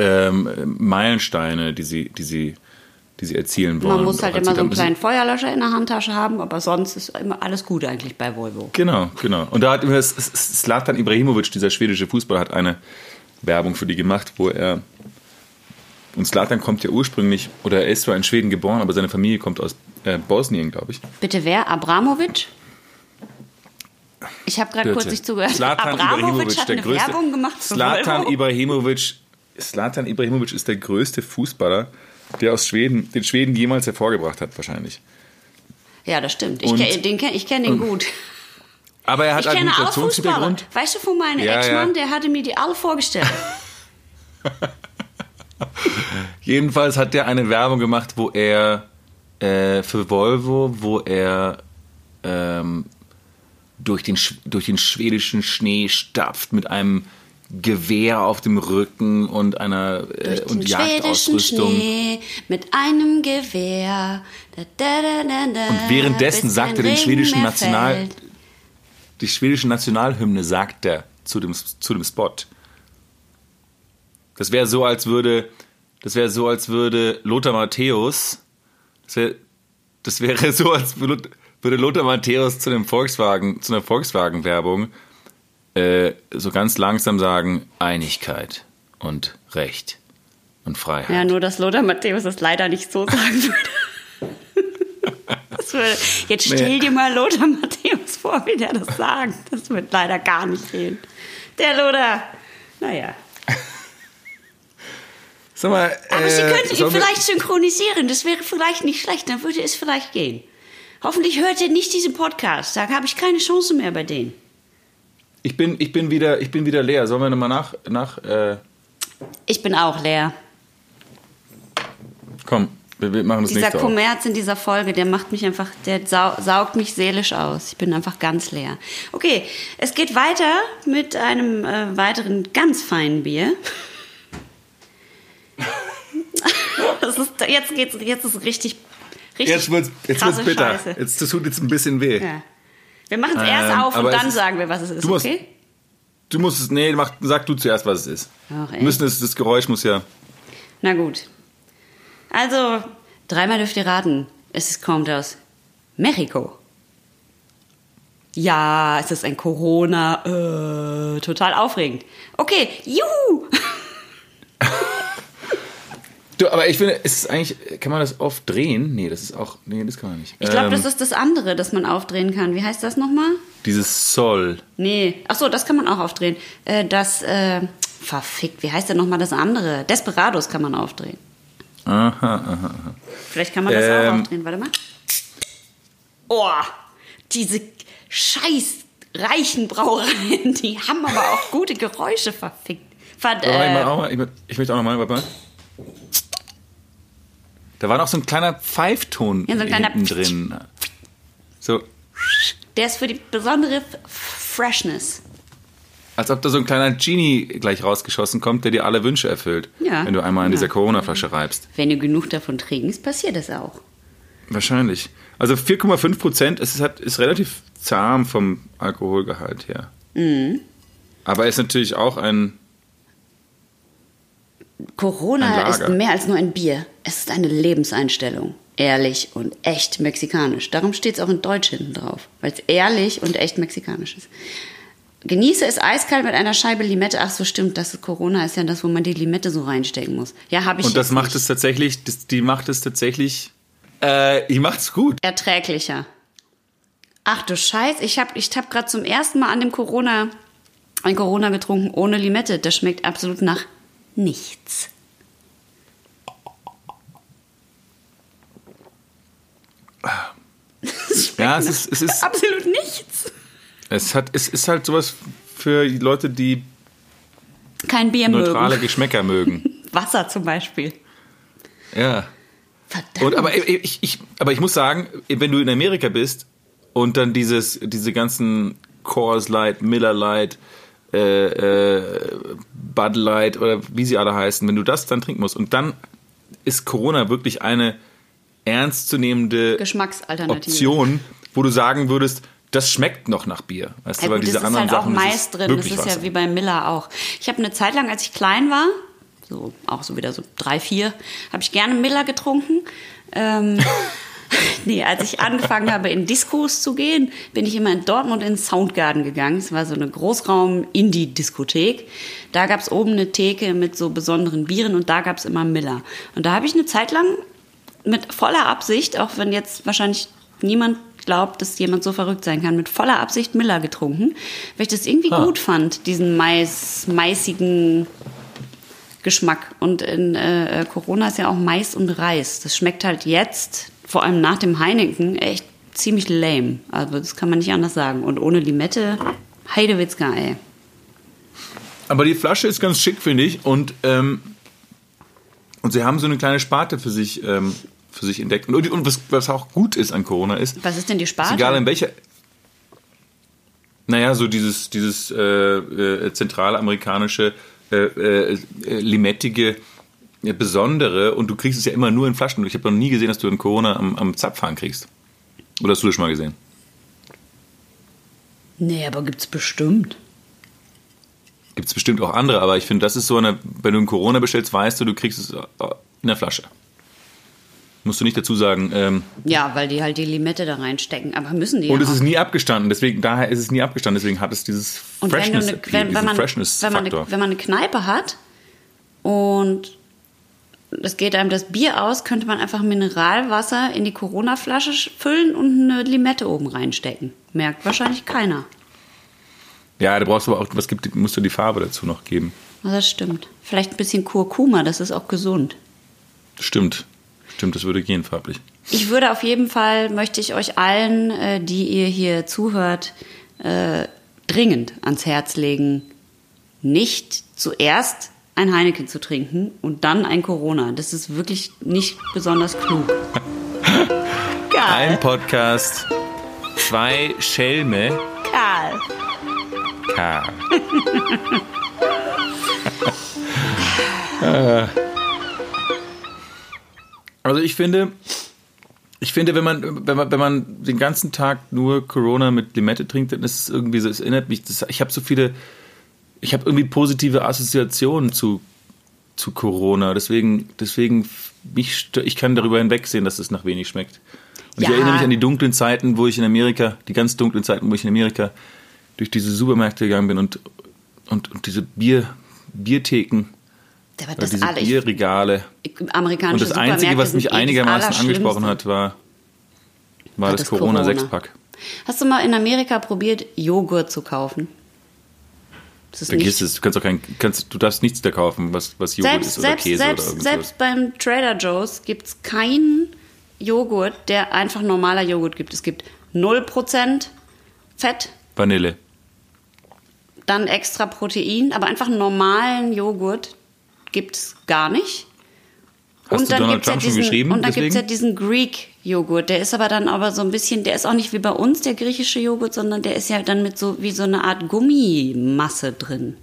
ähm, Meilensteine, die sie, die sie, die sie erzielen wollen. Man muss halt immer so einen kleinen Feuerlöscher in der Handtasche haben, aber sonst ist immer alles gut eigentlich bei Volvo. Genau, genau. Und da hat immer S- S- Zlatan Ibrahimovic, dieser schwedische Fußballer, hat eine Werbung für die gemacht, wo er und Zlatan kommt ja ursprünglich, oder er ist zwar in Schweden geboren, aber seine Familie kommt aus äh, Bosnien, glaube ich. Bitte wer? Abramovic? Ich habe gerade kurz nicht zugehört. Abramovic Ibrahimovic, hat der eine größte. Werbung gemacht für Zlatan Volvo. Ibrahimovic, Zlatan Ibrahimovic ist der größte Fußballer, der aus Schweden, den Schweden jemals hervorgebracht hat, wahrscheinlich. Ja, das stimmt. Ich kenne den, kenn, ich kenn den gut. Aber er hat Ich kenne auch Fußballer. Weißt du, von meinem Ja, Ex-Mann, ja. der hatte mir die alle vorgestellt. *laughs* Jedenfalls hat der eine Werbung gemacht, wo er äh, für Volvo, wo er ähm, durch, den, durch den schwedischen Schnee stapft mit einem Gewehr auf dem Rücken und einer äh, und Jagdausrüstung. Schnee mit einem Gewehr. Da, da, da, Und währenddessen sagt er den schwedischen National- fällt. Die schwedische Nationalhymne sagt er zu dem, zu dem Spot. Das wäre so, als würde, das wäre so, als würde Lothar Matthäus, das, wär, das wäre so, als würde, Lothar Matthäus zu dem Volkswagen, zu einer Volkswagen-Werbung äh, so ganz langsam sagen, Einigkeit und Recht und Freiheit. Ja, nur dass Lothar Matthäus das leider nicht so sagen würde. Das würde jetzt stell dir mal Lothar Matthäus vor, wie der das sagt. Das wird leider gar nicht gehen. Der Lothar, naja. Sag mal, Aber äh, Sie könnten ihn vielleicht synchronisieren. Das wäre vielleicht nicht schlecht. Dann würde es vielleicht gehen. Hoffentlich hört ihr nicht diesen Podcast. Da habe ich keine Chance mehr bei denen. Ich bin, ich bin wieder, ich bin wieder leer. Sollen wir nochmal nach, nach, äh, Ich bin auch leer. komm, wir, wir machen das Dieser auf. Kommerz in dieser Folge, der macht mich einfach, der sau saugt mich seelisch aus. Ich bin einfach ganz leer. Okay, es geht weiter mit einem äh, weiteren ganz feinen Bier. *laughs* Ist, jetzt geht's, jetzt ist richtig, richtig Jetzt wird's, jetzt krasse wird's bitter. Scheiße. Jetzt, das tut jetzt ein bisschen weh. Ja. Wir machen es erst Ähm, auf und dann sagen wir, was es ist, Du musst- okay? Du musst es, nee, mach, sag du zuerst, was es ist. Ach, ey. Wir müssen es, das Geräusch muss ja. Na gut. Also, dreimal dürft ihr raten. Es kommt aus Mexiko. Ja, es ist ein Corona. Äh, total aufregend. Okay, juhu! *laughs* Du, aber ich finde, es ist eigentlich, kann man das oft drehen? Nee, das ist auch, nee, das kann man nicht. Ich glaube, Ähm, das ist das andere, das man aufdrehen kann. Wie heißt das nochmal? Dieses Sol. Nee, ach so, das kann man auch aufdrehen. Äh, das, äh, verfickt, wie heißt denn nochmal das andere? Desperados kann man aufdrehen. Aha, aha, aha. Vielleicht kann man das auch Ähm. aufdrehen. Warte mal. Oh, diese scheiß reichen Brauereien, *laughs* die haben aber auch gute Geräusche verfickt. Ver ich, äh, auch mal, ich, ich möchte auch noch mal, warte mal. Da war noch so ein kleiner Pfeifton Ja, so ein kleiner hinten drin. So, der ist für die besondere Freshness. als ob da so ein kleiner Genie gleich rausgeschossen kommt, der dir alle Wünsche erfüllt. Ja. Wenn du einmal in Ja. dieser Corona-Flasche reibst. Wenn du genug davon trinkst, passiert das auch. Wahrscheinlich. Also 4,5 Prozent ist, hat- ist relativ zahm vom Alkoholgehalt her. Mhm. Aber ist natürlich auch ein. Ein Corona Lager. ist mehr als nur ein Bier. Es ist eine Lebenseinstellung. Ehrlich und echt mexikanisch. Darum steht es auch in Deutsch hinten drauf. Weil es ehrlich und echt mexikanisch ist. Genieße es eiskalt mit einer Scheibe Limette. Ach so, stimmt. Das ist Corona ist ja das, wo man die Limette so reinstecken muss. Ja, habe ich Und das macht nicht. es tatsächlich, das, die macht es tatsächlich. Äh, die macht's gut. erträglicher. Ach du Scheiß, ich habe ich hab gerade zum ersten Mal an dem Corona ein Corona getrunken ohne Limette. Das schmeckt absolut nach nichts. Ja, es ist, es ist, Absolut nichts. es hat, es ist halt sowas für die Leute, die Kein Bier neutrale mögen. Geschmäcker mögen. *laughs* Wasser zum Beispiel. Ja. Verdammt. Und aber ich, ich, aber ich muss sagen, wenn du in Amerika bist und dann dieses, diese ganzen Coors Light, Miller Light, äh, äh, Bud Light oder wie sie alle heißen, wenn du das dann trinken musst und dann ist Corona wirklich eine ernstzunehmende Geschmacksalternative. Option, wo du sagen würdest, das schmeckt noch nach Bier. Weißt Ja, du, weil gut, diese das ist anderen halt auch Sachen, das Mais ist drin. Das ist Wasser. ja wie bei Miller auch. Ich habe eine Zeit lang, als ich klein war, so auch so wieder so drei, vier, habe ich gerne Miller getrunken. Ähm, *laughs* nee, als ich angefangen habe, in Diskos zu gehen, bin ich immer in Dortmund in Soundgarden gegangen. Es war so eine Großraum-Indie-Diskothek. Da gab es oben eine Theke mit so besonderen Bieren und da gab es immer Miller. Und da habe ich eine Zeit lang mit voller Absicht, auch wenn jetzt wahrscheinlich niemand glaubt, dass jemand so verrückt sein kann, mit voller Absicht Miller getrunken, weil ich das irgendwie Ah. gut fand, diesen Mais, maissigen Geschmack. Und in äh, Corona ist ja auch Mais und Reis. Das schmeckt halt jetzt, vor allem nach dem Heineken, echt ziemlich lame. Also das kann man nicht anders sagen. Und ohne Limette, Heidewitzka, ey. Aber die Flasche ist ganz schick, finde ich. Und, ähm, und sie haben so eine kleine Sparte für sich, ähm, für sich entdeckt. Und, und was, was auch gut ist an Corona ist, Was ist denn die Sparte? egal in welcher. Naja, so dieses, dieses äh, äh, zentralamerikanische, äh, äh, äh, limettige, äh, besondere. Und du kriegst es ja immer nur in Flaschen. Ich habe noch nie gesehen, dass du in Corona am, am Zapfhahn kriegst. Oder hast du das schon mal gesehen? Nee, aber gibt's bestimmt. Gibt es bestimmt auch andere, aber ich finde, das ist so eine, wenn du ein Corona bestellst, weißt du, du kriegst es äh, in der Flasche. Musst du nicht dazu sagen. Ähm, Ja, weil die halt die Limette da reinstecken. Aber müssen die und ja es ist nie abgestanden, deswegen, daher ist es nie abgestanden, deswegen hat es dieses Und wenn, du Freshness, eine, wenn, man, Freshness wenn, man Faktor. eine, wenn man eine Kneipe hat und es geht einem das Bier aus, könnte man einfach Mineralwasser in die Corona-Flasche sch- füllen und eine Limette oben reinstecken. Merkt wahrscheinlich keiner. Ja, da brauchst du aber auch, was gibt, musst du die Farbe dazu noch geben. Das stimmt. Vielleicht ein bisschen Kurkuma, das ist auch gesund. Stimmt. Stimmt, das würde gehen farblich. Ich würde auf jeden Fall, möchte ich euch allen, äh, die ihr hier zuhört, äh, dringend ans Herz legen, nicht zuerst ein Heineken zu trinken und dann ein Corona. Das ist wirklich nicht besonders klug. *laughs* Geil. Ein Podcast, zwei Schelme, Karl. K. *laughs* Also ich finde, ich finde, wenn man, wenn man, wenn man den ganzen Tag nur Corona mit Limette trinkt, dann ist es irgendwie so, es erinnert mich, das, ich habe so viele, ich habe irgendwie positive Assoziationen zu, zu Corona. Deswegen, deswegen, mich, ich kann darüber hinwegsehen, dass es nach wenig schmeckt. Und ich Ja. erinnere mich an die dunklen Zeiten, wo ich in Amerika, die ganz dunklen Zeiten, wo ich in Amerika durch diese Supermärkte gegangen bin und, und, und diese Bier, Biertheken, Aber oder das diese alle, Bierregale. amerikanische Und das Einzige, was mich eh einigermaßen angesprochen hat, war, war das das Corona. Corona-Sechspack. Hast du mal in Amerika probiert, Joghurt zu kaufen? Vergiss es, du kannst auch kein, kannst, du darfst nichts da kaufen, was, was Joghurt selbst, ist oder selbst, Käse selbst, oder irgendwas. Selbst beim Trader Joe's gibt es keinen Joghurt, der einfach normaler Joghurt gibt. Es gibt 0% Fett, Vanille. Dann extra Protein, aber einfach einen normalen Joghurt gibt es gar nicht. Hast du Donald gibt's Trump schon diesen, geschrieben, Und dann gibt es ja diesen Greek-Joghurt. Der ist aber dann aber so ein bisschen, der ist auch nicht wie bei uns der griechische Joghurt, sondern der ist ja dann mit so wie so eine Art Gummimasse drin.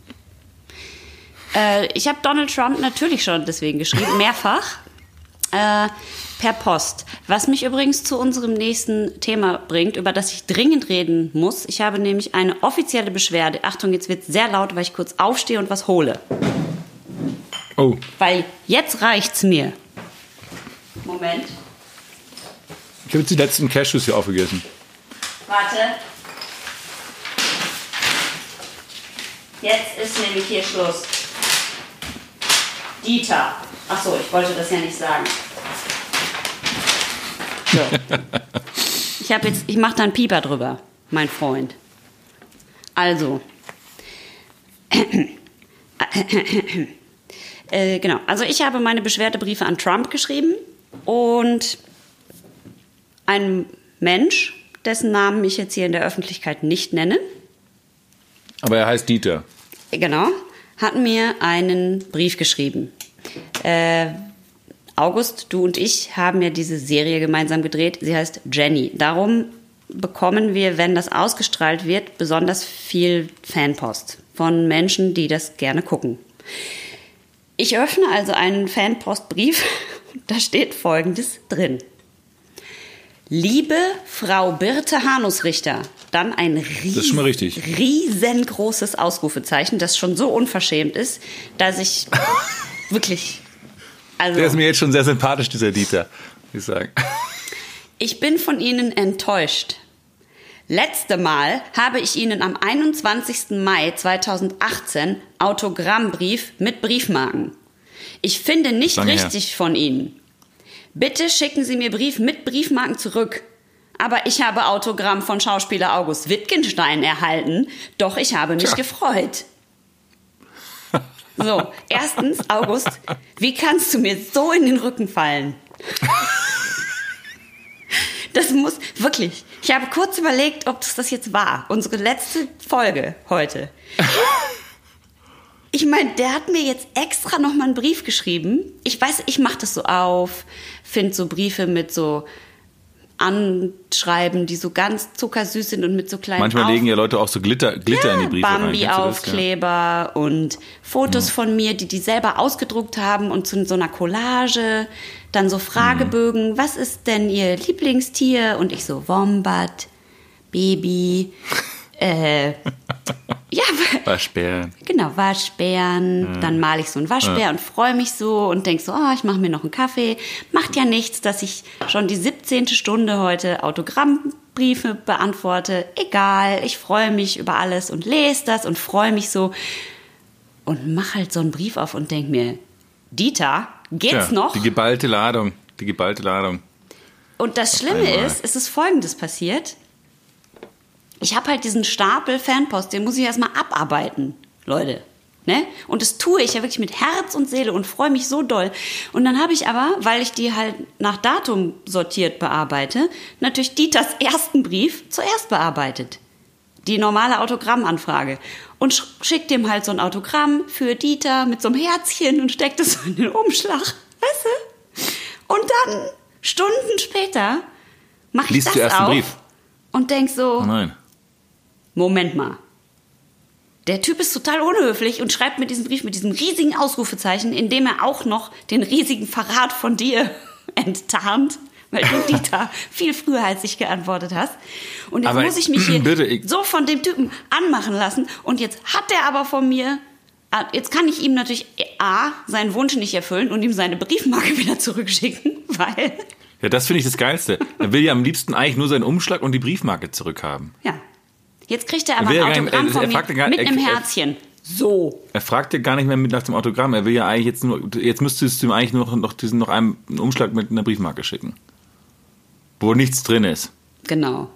Äh, ich habe Donald Trump natürlich schon deswegen geschrieben, mehrfach. Äh, per Post. Was mich übrigens zu unserem nächsten Thema bringt, über das ich dringend reden muss. Ich habe nämlich eine offizielle Beschwerde. Achtung, jetzt wird sehr laut, weil ich kurz aufstehe und was hole. Oh, Weil jetzt reicht's mir. Moment. ich habe jetzt die letzten Cashews hier aufgegessen. Warte. Jetzt ist nämlich hier Schluss. Dieter. Ach so, ich wollte das ja nicht sagen. So. Ich habe jetzt, ich mache da einen Pieper drüber, mein Freund. Also. äh, genau. Also ich habe meine Beschwerdebriefe an Trump geschrieben und ein Mensch, dessen Namen ich jetzt hier in der Öffentlichkeit nicht nenne, Aber er heißt Dieter. genau, hat mir einen Brief geschrieben. Äh, August, du und ich haben ja diese Serie gemeinsam gedreht. Sie heißt Jenny. Darum bekommen wir, wenn das ausgestrahlt wird, besonders viel Fanpost von Menschen, die das gerne gucken. Ich öffne also einen Fanpostbrief. *laughs* Da steht Folgendes drin. Liebe Frau Birte Hanusrichter, dann ein ries ist schon mal richtig. riesengroßes Ausrufezeichen, das schon so unverschämt ist, dass ich *laughs* wirklich. Also, Der ist mir jetzt schon sehr sympathisch, dieser Dieter, muss ich sagen. ich bin von Ihnen enttäuscht. Letzte Mal habe ich Ihnen am 21. Mai 2018 Autogrammbrief mit Briefmarken. Ich finde nicht Lange her. richtig von Ihnen. Bitte schicken Sie mir Brief mit Briefmarken zurück. Aber ich habe Autogramm von Schauspieler August Wittgenstein erhalten, doch ich habe mich Tja. gefreut. So, erstens, August, wie kannst du mir so in den Rücken fallen? Das muss wirklich. Ich habe kurz überlegt, ob das das jetzt war. Unsere letzte Folge heute. Ich meine, der hat mir jetzt extra noch mal einen Brief geschrieben. Ich weiß, ich mache das so auf, finde so Briefe mit so Anschreiben, die so ganz zuckersüß sind und mit so kleinen Manchmal Auf- legen ja Leute auch so Glitter, Glitter in die Briefe das? Ja. Bambi-Aufkleber und Fotos von mir, die die selber ausgedruckt haben und zu so einer Collage. Dann so Fragebögen, Mhm. was ist denn ihr Lieblingstier? Und ich so, Wombat, Baby, *laughs* äh, ja, *laughs* Waschbär. Genau, Waschbären. Dann male ich so einen Waschbär und freue mich so und denk so, oh, ich mache mir noch einen Kaffee. Macht ja nichts, dass ich schon die 17. Stunde heute Autogrammbriefe beantworte. Egal, ich freue mich über alles und lese das und freue mich so. Und mach halt so einen Brief auf und denk mir, Dieter, geht's Ja, noch? Die geballte Ladung. Die geballte Ladung. Und das Schlimme einmal. ist, es ist Folgendes passiert. Ich habe halt diesen Stapel Fanpost, den muss ich erstmal abarbeiten, Leute. Ne? Und das tue ich ja wirklich mit Herz und Seele und freue mich so doll. Und dann habe ich aber, weil ich die halt nach Datum sortiert bearbeite, natürlich Dieters ersten Brief zuerst bearbeitet. Die normale Autogrammanfrage. Und sch- schickt dem halt so ein Autogramm für Dieter mit so einem Herzchen und steckt es so in den Umschlag. Weißt du? Und dann, Stunden später, mach ich Liest das du erst den auf Brief? und denk so, Oh nein. Moment mal. Der Typ ist total unhöflich und schreibt mir diesen Brief mit diesem riesigen Ausrufezeichen, in dem er auch noch den riesigen Verrat von dir *laughs* enttarnt, weil du *laughs* Dieter viel früher als ich geantwortet hast. Und jetzt Aber muss ich mich *clears throat* hier bitte, so von dem Typen anmachen lassen. Und jetzt hat er aber von mir, ah, jetzt kann ich ihm natürlich A, seinen Wunsch nicht erfüllen und ihm seine Briefmarke *laughs* wieder zurückschicken, weil, Ja, das finde ich das Geilste. Er will ja am liebsten eigentlich nur seinen Umschlag und die Briefmarke zurückhaben. ja. Jetzt kriegt er aber ein Autogramm er- von er mir gar- mit er- einem er- Herzchen. So. Er fragt ja gar nicht mehr mit nach dem Autogramm. Er will ja eigentlich jetzt nur, jetzt müsstest du ihm eigentlich nur noch, noch diesen noch einen, einen Umschlag mit einer Briefmarke schicken. Wo nichts drin ist. Genau.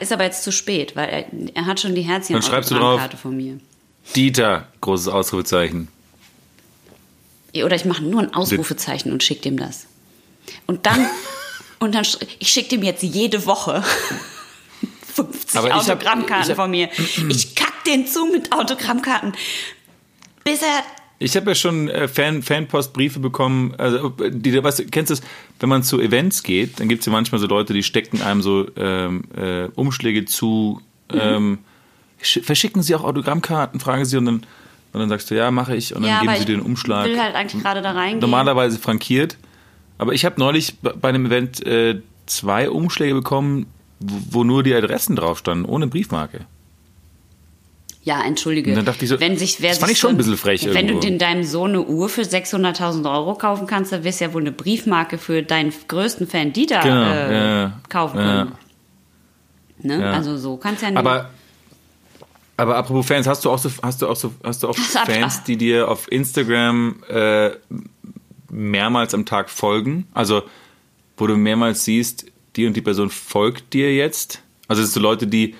Ist aber jetzt zu spät, weil er, er hat schon die Herzchen Dann schreibst du drauf. von mir. Dieter, großes Ausrufezeichen. Oder ich mache nur ein Ausrufezeichen und schicke dem das. Und dann, *laughs* und dann, ich schicke dem jetzt jede Woche 50 Aber ich Autogrammkarten ich hab- von mir. Ich kack den zu mit Autogrammkarten. Bis er Ich habe ja schon äh, Fan, Fanpostbriefe bekommen. Also, die, was, kennst du das? Wenn man zu Events geht, dann gibt es ja manchmal so Leute, die stecken einem so ähm, äh, Umschläge zu. Ähm, sch- verschicken sie auch Autogrammkarten, fragen sie und dann, und dann sagst du, ja, mache ich. Und dann ja, geben sie dir den ich Umschlag. will halt eigentlich gerade da reingehen. normalerweise frankiert. Aber ich habe neulich bei bei einem Event äh, zwei Umschläge bekommen, wo, nur die Adressen drauf standen, ohne Briefmarke. Ja, entschuldige. Und dann dachte ich so, wenn sich, wer das fand ich schon so- ein bisschen frech Wenn irgendwo. du deinem Sohn eine Uhr für 600.000 Euro kaufen kannst, dann wirst du ja wohl eine Briefmarke für deinen größten Fan Dieter Genau, äh, ja, kaufen Ja. können. Ne? Ja. Also so kannst ja nicht. Aber, aber apropos Fans, hast du auch so, hast du auch so, hast du auch Das Fans, die dir auf Instagram äh, mehrmals am Tag folgen? Also, wo du mehrmals siehst, die und die Person folgt dir jetzt? Also, das sind so Leute, die,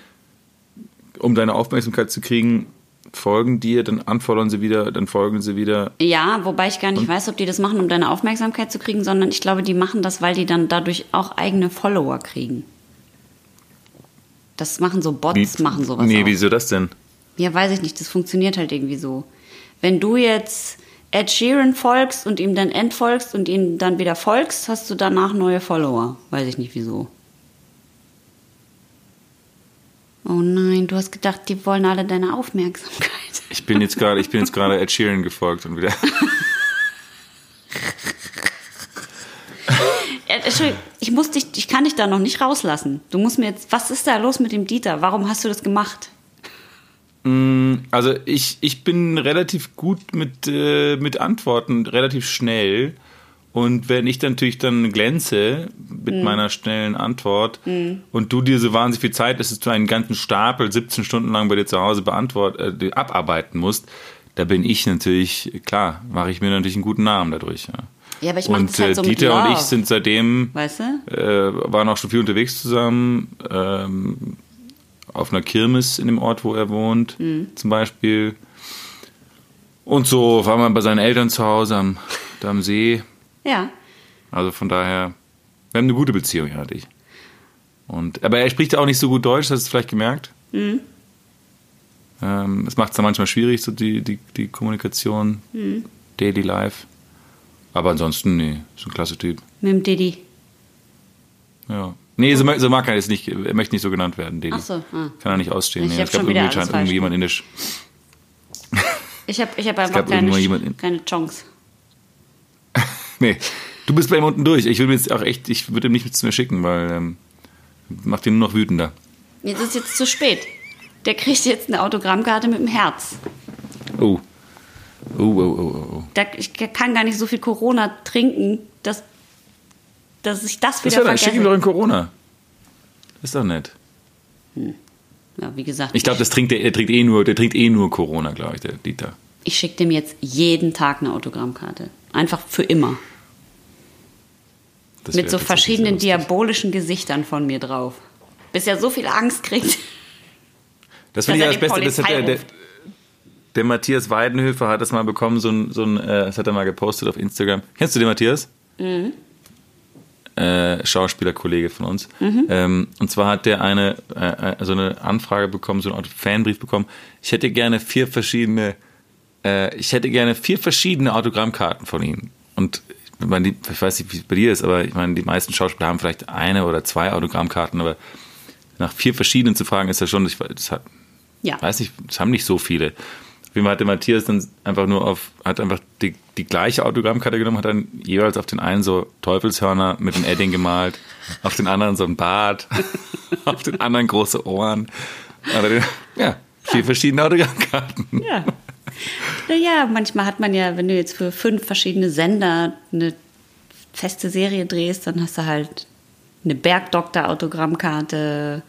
um deine Aufmerksamkeit zu kriegen, folgen dir, dann antworten sie wieder, dann folgen sie wieder. ja, wobei ich gar nicht weiß, ob die das machen, um deine Aufmerksamkeit zu kriegen, sondern ich glaube, die machen das, weil die dann dadurch auch eigene Follower kriegen. Das machen so Bots, machen sowas Nee, auch. wieso das denn? Ja, weiß ich nicht, das funktioniert halt irgendwie so. Wenn du jetzt Ed Sheeran folgst und ihm dann entfolgst und ihm dann wieder folgst, hast du danach neue Follower. Weiß ich nicht wieso. Oh nein, du hast gedacht, die wollen alle deine Aufmerksamkeit. *laughs* Ich bin jetzt gerade, ich bin jetzt gerade Ed Sheeran gefolgt und wieder. *laughs* Entschuldigung, ich muss dich, ich kann dich da noch nicht rauslassen. Du musst mir jetzt, was ist da los mit dem Dieter? Warum hast du das gemacht? Also ich, ich bin relativ gut mit, äh, mit Antworten, relativ schnell. Und wenn ich dann natürlich dann glänze mit meiner schnellen Antwort und du dir so wahnsinnig viel Zeit, dass du einen ganzen Stapel 17 Stunden lang bei dir zu Hause beantwort, äh, abarbeiten musst, da bin ich natürlich, klar, mache ich mir natürlich einen guten Namen dadurch. Ja, Ja, aber ich mach und das halt äh, so Dieter und ich sind seitdem Weißt du? äh, waren auch schon viel unterwegs zusammen. Ähm, auf einer Kirmes in dem Ort, wo er wohnt, zum Beispiel. Und so waren wir bei seinen Eltern zu Hause am, da am See. Ja. Also von daher, wir haben eine gute Beziehung, hatte ich. Und, aber er spricht ja auch nicht so gut Deutsch, hast du es vielleicht gemerkt. Mhm. Ähm, es macht es dann manchmal schwierig, so die, die, die Kommunikation, Mhm. Daily Life. Aber ansonsten, nee, ist ein klasse Typ. Mit dem Diddy. Ja. Nee, so, mag- so mag er jetzt nicht, er möchte nicht so genannt werden, Deli. Ach so, ah. Kann er nicht ausstehen. Ich nee. Es gab irgendwie, scheint irgendwie jemand in der Sch Ich habe ich hab *laughs* einfach keine, keine Chance. *laughs* Nee, du bist bei ihm unten durch. Ich würde mir jetzt auch echt, ich würde ihm nicht zu mir schicken, weil ähm, macht ihn nur noch wütender. Jetzt ist jetzt zu spät. Der kriegt jetzt eine Autogrammkarte mit dem Herz. Oh. Oh, oh, oh, oh, oh. Da, ich kann gar nicht so viel Corona trinken, dass, dass ich das Das wieder wäre dann, schick ihm doch vergesse. in Corona. Ist doch nett. Ja, wie gesagt, Ich glaube, das trinkt der, er trinkt eh nur, der trinkt eh nur Corona, glaube ich, der Dieter. ich schicke dem jetzt jeden Tag eine Autogrammkarte. Einfach für immer. Das mit so verschiedenen diabolischen Gesichtern von mir drauf. Bis er so viel Angst kriegt. *laughs* Das finde ich ja das Beste. Das hat der, der, der Matthias Weidenhöfer hat das mal bekommen, so ein, so ein äh, das hat er mal gepostet auf Instagram. Kennst du den Matthias? Mhm. Äh, Schauspielerkollege von uns. Mhm. Ähm, und zwar hat der eine, äh, so eine Anfrage bekommen, so einen Fanbrief bekommen. Ich hätte gerne vier verschiedene, äh, ich hätte gerne vier verschiedene Autogrammkarten von ihm. Und ich, meine, ich weiß nicht, wie es bei dir ist, aber ich meine, die meisten Schauspieler haben vielleicht eine oder zwei Autogrammkarten, aber nach vier verschiedenen zu fragen, ist ja schon, ich, das hat, Ja. weiß nicht, das haben nicht so viele. Auf jeden Fall hat der Matthias dann einfach nur auf, hat einfach die, die gleiche Autogrammkarte genommen, hat dann jeweils auf den einen so Teufelshörner mit dem Edding gemalt, *laughs* auf den anderen so ein Bart, auf den anderen große Ohren. Aber den, ja, vier verschiedene Autogrammkarten. Ja. Naja, manchmal hat man ja, wenn du jetzt für fünf verschiedene Sender eine feste Serie drehst, dann hast du halt eine Bergdoktor-Autogrammkarte.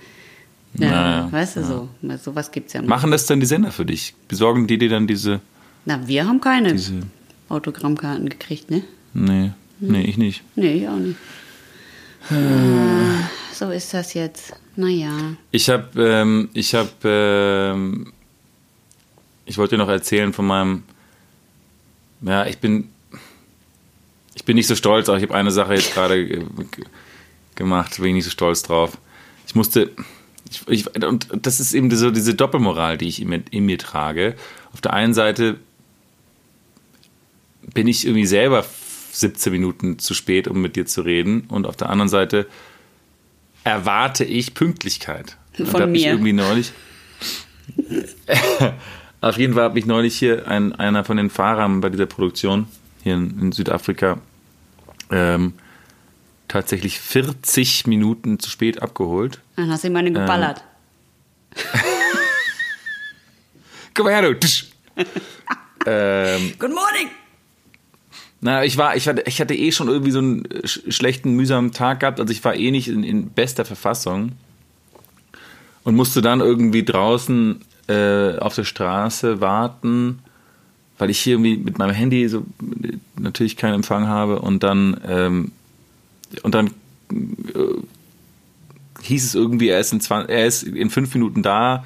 Ja, Naja, weißt du, so. Sowas gibt es ja. Machen das dann die Sender für dich? Besorgen die dir dann diese, Na, wir haben keine diese, Autogrammkarten gekriegt, ne? nee, nee, ich nicht. Nee, ich auch nicht. Äh, so ist das jetzt. Naja. Ich habe, ähm, ich habe, ähm, ich wollte dir noch erzählen von meinem, ja, ich bin, ich bin nicht so stolz, aber ich habe eine Sache jetzt gerade ge- ge- gemacht, bin ich nicht so stolz drauf. Ich musste, ich, ich, und das ist eben so diese Doppelmoral, die ich in mir, in mir trage. Auf der einen Seite bin ich irgendwie selber 17 Minuten zu spät, um mit dir zu reden, und auf der anderen Seite erwarte ich Pünktlichkeit. Und Von da hab Ich mir. irgendwie neulich. *laughs* Auf jeden Fall habe ich neulich hier ein, einer von den Fahrern bei dieser Produktion hier in, in Südafrika ähm, tatsächlich 40 Minuten zu spät abgeholt. Dann hast du ihm eine geballert. *laughs* Komm mal her, du! *laughs* Ähm, Good morning! Na, ich war, ich hatte, ich hatte eh schon irgendwie so einen sch schlechten, mühsamen Tag gehabt. Also ich war eh nicht in, in bester Verfassung und musste dann irgendwie draußen äh, auf der Straße warten, weil ich hier irgendwie mit meinem Handy so äh, natürlich keinen Empfang habe und dann ähm, und dann äh, hieß es irgendwie, er ist in 20, er ist in fünf Minuten da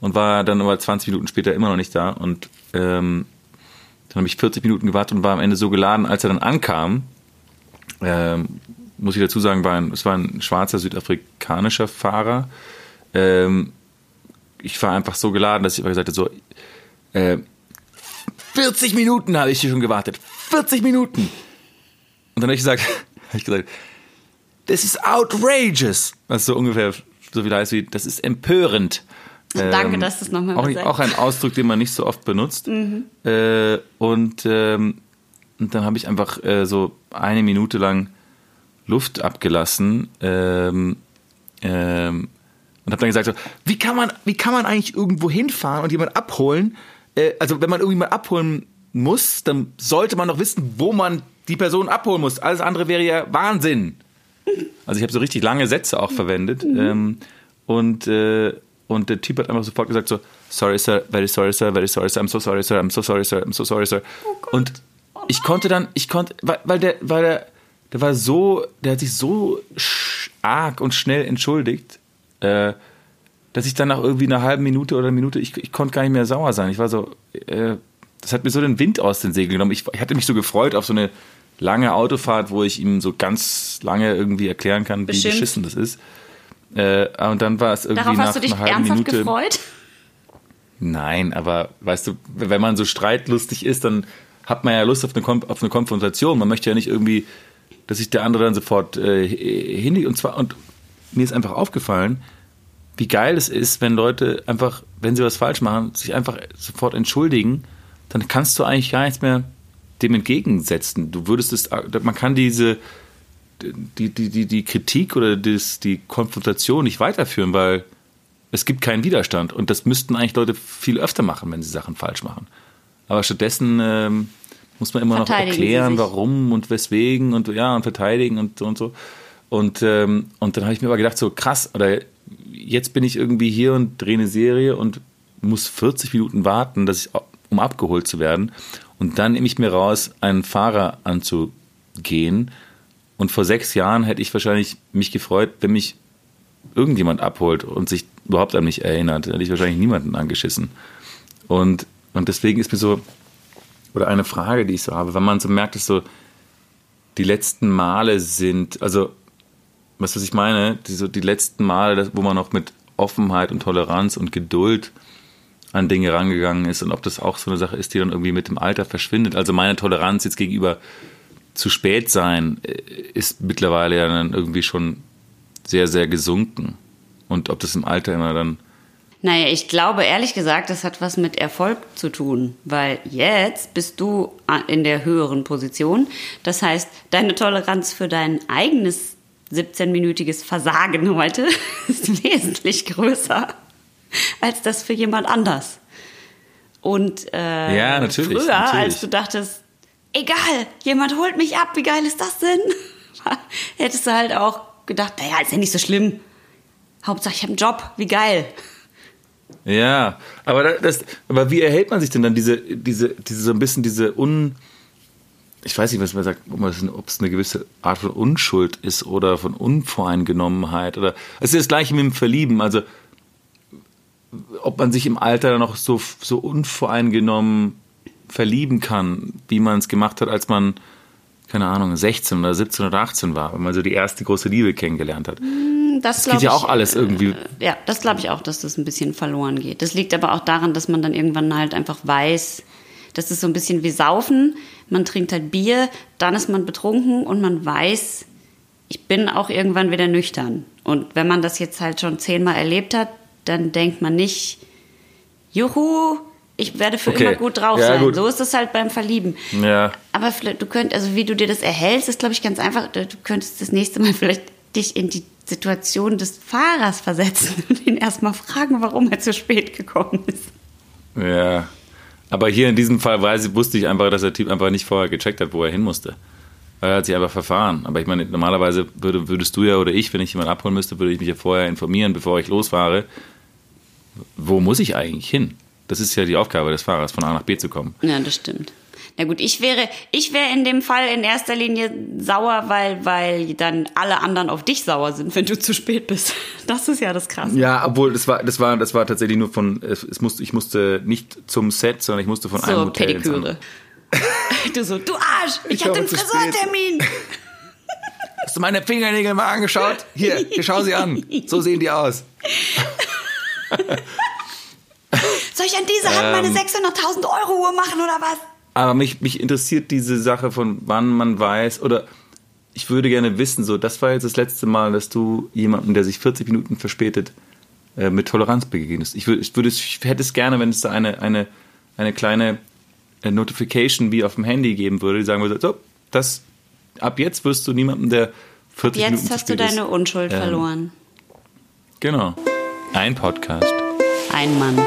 und war dann aber 20 Minuten später immer noch nicht da und ähm, dann habe ich 40 Minuten gewartet und war am Ende so geladen, als er dann ankam. Ähm, muss ich dazu sagen, war ein, es war ein schwarzer südafrikanischer Fahrer. Ähm, ich war einfach so geladen, dass ich einfach gesagt habe, so, äh, 40 Minuten habe ich hier schon gewartet. 40 Minuten. Und dann habe ich gesagt, *laughs* habe ich gesagt, this is outrageous. Was so ungefähr so viel heißt wie, das ist empörend. Danke, dass du es nochmal auch, gesagt auch ein Ausdruck, den man nicht so oft benutzt. Äh, und, ähm, und dann habe ich einfach äh, so eine Minute lang Luft abgelassen ähm, ähm, und habe dann gesagt, so, wie, kann man, wie kann man eigentlich irgendwo hinfahren und jemanden abholen? Äh, also wenn man irgendjemand abholen muss, dann sollte man doch wissen, wo man die Person abholen muss. Alles andere wäre ja Wahnsinn. Also ich habe so richtig lange Sätze auch verwendet. Ähm, und, äh, und der Typ hat einfach sofort gesagt so, sorry sir, very sorry sir, very sorry sir, I'm so sorry sir, I'm so sorry sir, I'm so sorry sir. und ich konnte dann, ich konnte, weil, weil der, weil der, der war so, der hat sich so arg und schnell entschuldigt, äh, dass ich dann nach irgendwie einer halben Minute oder einer Minute, ich, ich konnte gar nicht mehr sauer sein. Ich war so, äh, das hat mir so den Wind aus den Segeln genommen. Ich, ich hatte mich so gefreut auf so eine lange Autofahrt, wo ich ihm so ganz lange irgendwie erklären kann, wie Beschimpft. beschissen das ist. Äh, und dann war es irgendwie Darauf nach hast du dich einer halben ernsthaft Minute. gefreut? Nein, aber weißt du, wenn man so streitlustig ist, dann hat man ja Lust auf eine, Kom auf eine Konfrontation. Man möchte ja nicht irgendwie, dass sich der andere dann sofort äh, hinlegt. Und zwar, und mir ist einfach aufgefallen, wie geil es ist, wenn Leute einfach, wenn sie was falsch machen, sich einfach sofort entschuldigen, dann kannst du eigentlich gar nichts mehr dem entgegensetzen. Du würdest es, man kann diese, die, die, die, die Kritik oder das, die Konfrontation nicht weiterführen, weil es gibt keinen Widerstand. Und das müssten eigentlich Leute viel öfter machen, wenn sie Sachen falsch machen. Aber stattdessen ähm, muss man immer noch erklären, warum und weswegen und ja, und verteidigen und so und so. Und, ähm, und dann habe ich mir aber gedacht, so krass, oder jetzt bin ich irgendwie hier und drehe eine Serie und muss 40 Minuten warten, dass ich, um abgeholt zu werden. Und dann nehme ich mir raus, einen Fahrer anzugehen. Und vor sechs Jahren hätte ich wahrscheinlich mich gefreut, wenn mich irgendjemand abholt und sich überhaupt an mich erinnert. Da hätte ich wahrscheinlich niemanden angeschissen. Und, und deswegen ist mir so, oder eine Frage, die ich so habe, wenn man so merkt, dass so die letzten Male sind, also, weißt du, was ich meine? Die, so die letzten Male, wo man noch mit Offenheit und Toleranz und Geduld an Dinge rangegangen ist und ob das auch so eine Sache ist, die dann irgendwie mit dem Alter verschwindet. Also meine Toleranz jetzt gegenüber zu spät sein äh, ist mittlerweile ja dann irgendwie schon sehr, sehr gesunken. Und ob das im Alter immer dann Naja, ich glaube ehrlich gesagt, das hat was mit Erfolg zu tun, weil jetzt bist du in der höheren Position. Das heißt, deine Toleranz für dein eigenes 17-minütiges Versagen heute *laughs* ist wesentlich größer *laughs* als das für jemand anders. Und äh, Ja, natürlich, früher, natürlich. als du dachtest, egal, jemand holt mich ab, wie geil ist das denn? *laughs* Hättest du halt auch gedacht, naja, ist ja nicht so schlimm. Hauptsache, ich habe einen Job, wie geil. Ja, aber da- das, aber wie erhält man sich denn dann diese, diese, diese so ein bisschen diese un, ich weiß nicht, was man sagt, ob es eine gewisse Art von Unschuld ist oder von Unvoreingenommenheit oder es ist das gleiche mit dem Verlieben, also ob man sich im Alter noch so, so unvoreingenommen verlieben kann, wie man es gemacht hat, als man, keine Ahnung, 16 oder 17 oder 18 war, wenn man so die erste große Liebe kennengelernt hat. Hm, das, das geht ja auch alles irgendwie. Äh, ja, das glaube ich auch, dass das ein bisschen verloren geht. Das liegt aber auch daran, dass man dann irgendwann halt einfach weiß, das ist so ein bisschen wie Saufen. Man trinkt halt Bier, dann ist man betrunken und man weiß, ich bin auch irgendwann wieder nüchtern. Und wenn man das jetzt halt schon zehnmal erlebt hat, dann denkt man nicht, juhu, ich werde für okay. immer gut drauf ja, sein. Gut. So ist es halt beim Verlieben. Ja. Aber du könntest, also wie du dir das erhältst, ist glaube ich ganz einfach. Du könntest das nächste Mal *laughs* vielleicht dich in die Situation des Fahrers versetzen *laughs* und ihn erstmal fragen, warum er zu spät gekommen ist. Ja. Aber hier in diesem Fall weiß, wusste ich einfach, dass der Typ einfach nicht vorher gecheckt hat, wo er hin musste. Weil er hat sich einfach verfahren. Aber ich meine, normalerweise würde, würdest du ja oder ich, wenn ich jemanden abholen müsste, würde ich mich ja vorher informieren, bevor ich losfahre. Wo muss ich eigentlich hin? Das ist ja die Aufgabe des Fahrers, von A nach B zu kommen. Ja, das stimmt. Na gut, ich wäre, ich wäre in dem Fall in erster Linie sauer, weil, weil dann alle anderen auf dich sauer sind, wenn du zu spät bist. *laughs* Das ist ja das Krasse. Ja, obwohl das war, das war, das war tatsächlich nur von, es musste, ich musste nicht zum Set, sondern ich musste von so, einem Hotel Pediküre. *laughs* Du so, du Arsch, ich, ich hatte einen Friseurtermin. Hast du meine Fingernägel mal angeschaut? Hier, *laughs* hier schau sie an. So sehen die aus. *laughs* Soll ich an diese Hand meine 600.000 ähm. Euro Uhr machen oder was? Aber mich, mich interessiert diese Sache von wann man weiß oder ich würde gerne wissen, so, das war jetzt das letzte Mal, dass du jemanden, der sich 40 Minuten verspätet, äh, mit Toleranz begegnest. Ich, würde, ich, würde, ich hätte es gerne, wenn es da eine, eine, eine kleine äh, Notification wie auf dem Handy geben würde, die sagen würde, so, das, ab jetzt wirst du niemanden, der 40 jetzt Minuten Jetzt hast du deine Unschuld ähm, verloren. Genau. Ein Podcast. Ein Mann.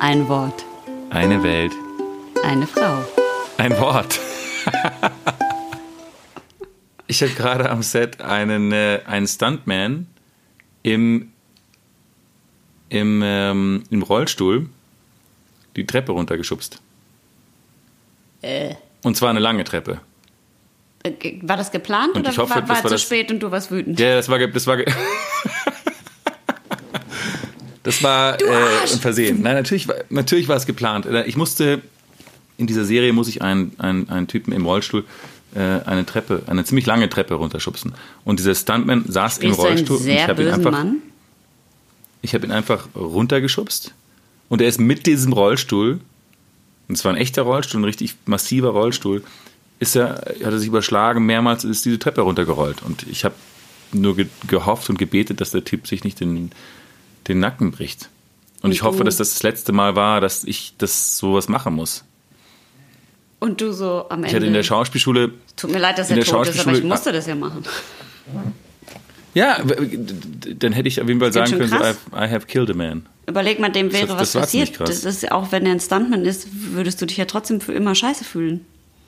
Ein Wort. Eine Welt. Eine Frau. Ein Wort. *laughs* ich habe gerade am Set einen, äh, einen Stuntman im, im, ähm, im Rollstuhl die Treppe runtergeschubst. Äh. Und zwar eine lange Treppe. Äh, war das geplant und oder hoffe, war, war zu das, spät und du warst wütend? Ja, das war, das war, *laughs* das war äh, ein Versehen. Nein, natürlich, natürlich war es geplant. Äh, ich musste in dieser Serie muss ich einen, einen, einen Typen im Rollstuhl äh, eine Treppe, eine ziemlich lange Treppe runterschubsen. Und dieser Stuntman saß Spielst im Rollstuhl. Du einen sehr und ich bösen einfach, Mann? Ich habe ihn einfach runtergeschubst und er ist mit diesem Rollstuhl, und es war ein echter Rollstuhl, ein richtig massiver Rollstuhl, ist er, hat er sich überschlagen, mehrmals ist diese Treppe runtergerollt. Und ich habe nur ge gehofft und gebetet, dass der Typ sich nicht den, den Nacken bricht. Und, ich hoffe, dass das das letzte Mal war, dass ich das sowas machen muss. Und du so am Ende. Ich hatte in der Schauspielschule. Tut mir leid, dass er tot ist, aber ich musste das ja machen. Ja, dann hätte ich auf jeden Fall sagen können, so, I have killed a man. Überleg mal, dem wäre das, das was passiert. Das ist auch wenn er ein Stuntman ist, würdest du dich ja trotzdem für immer scheiße fühlen.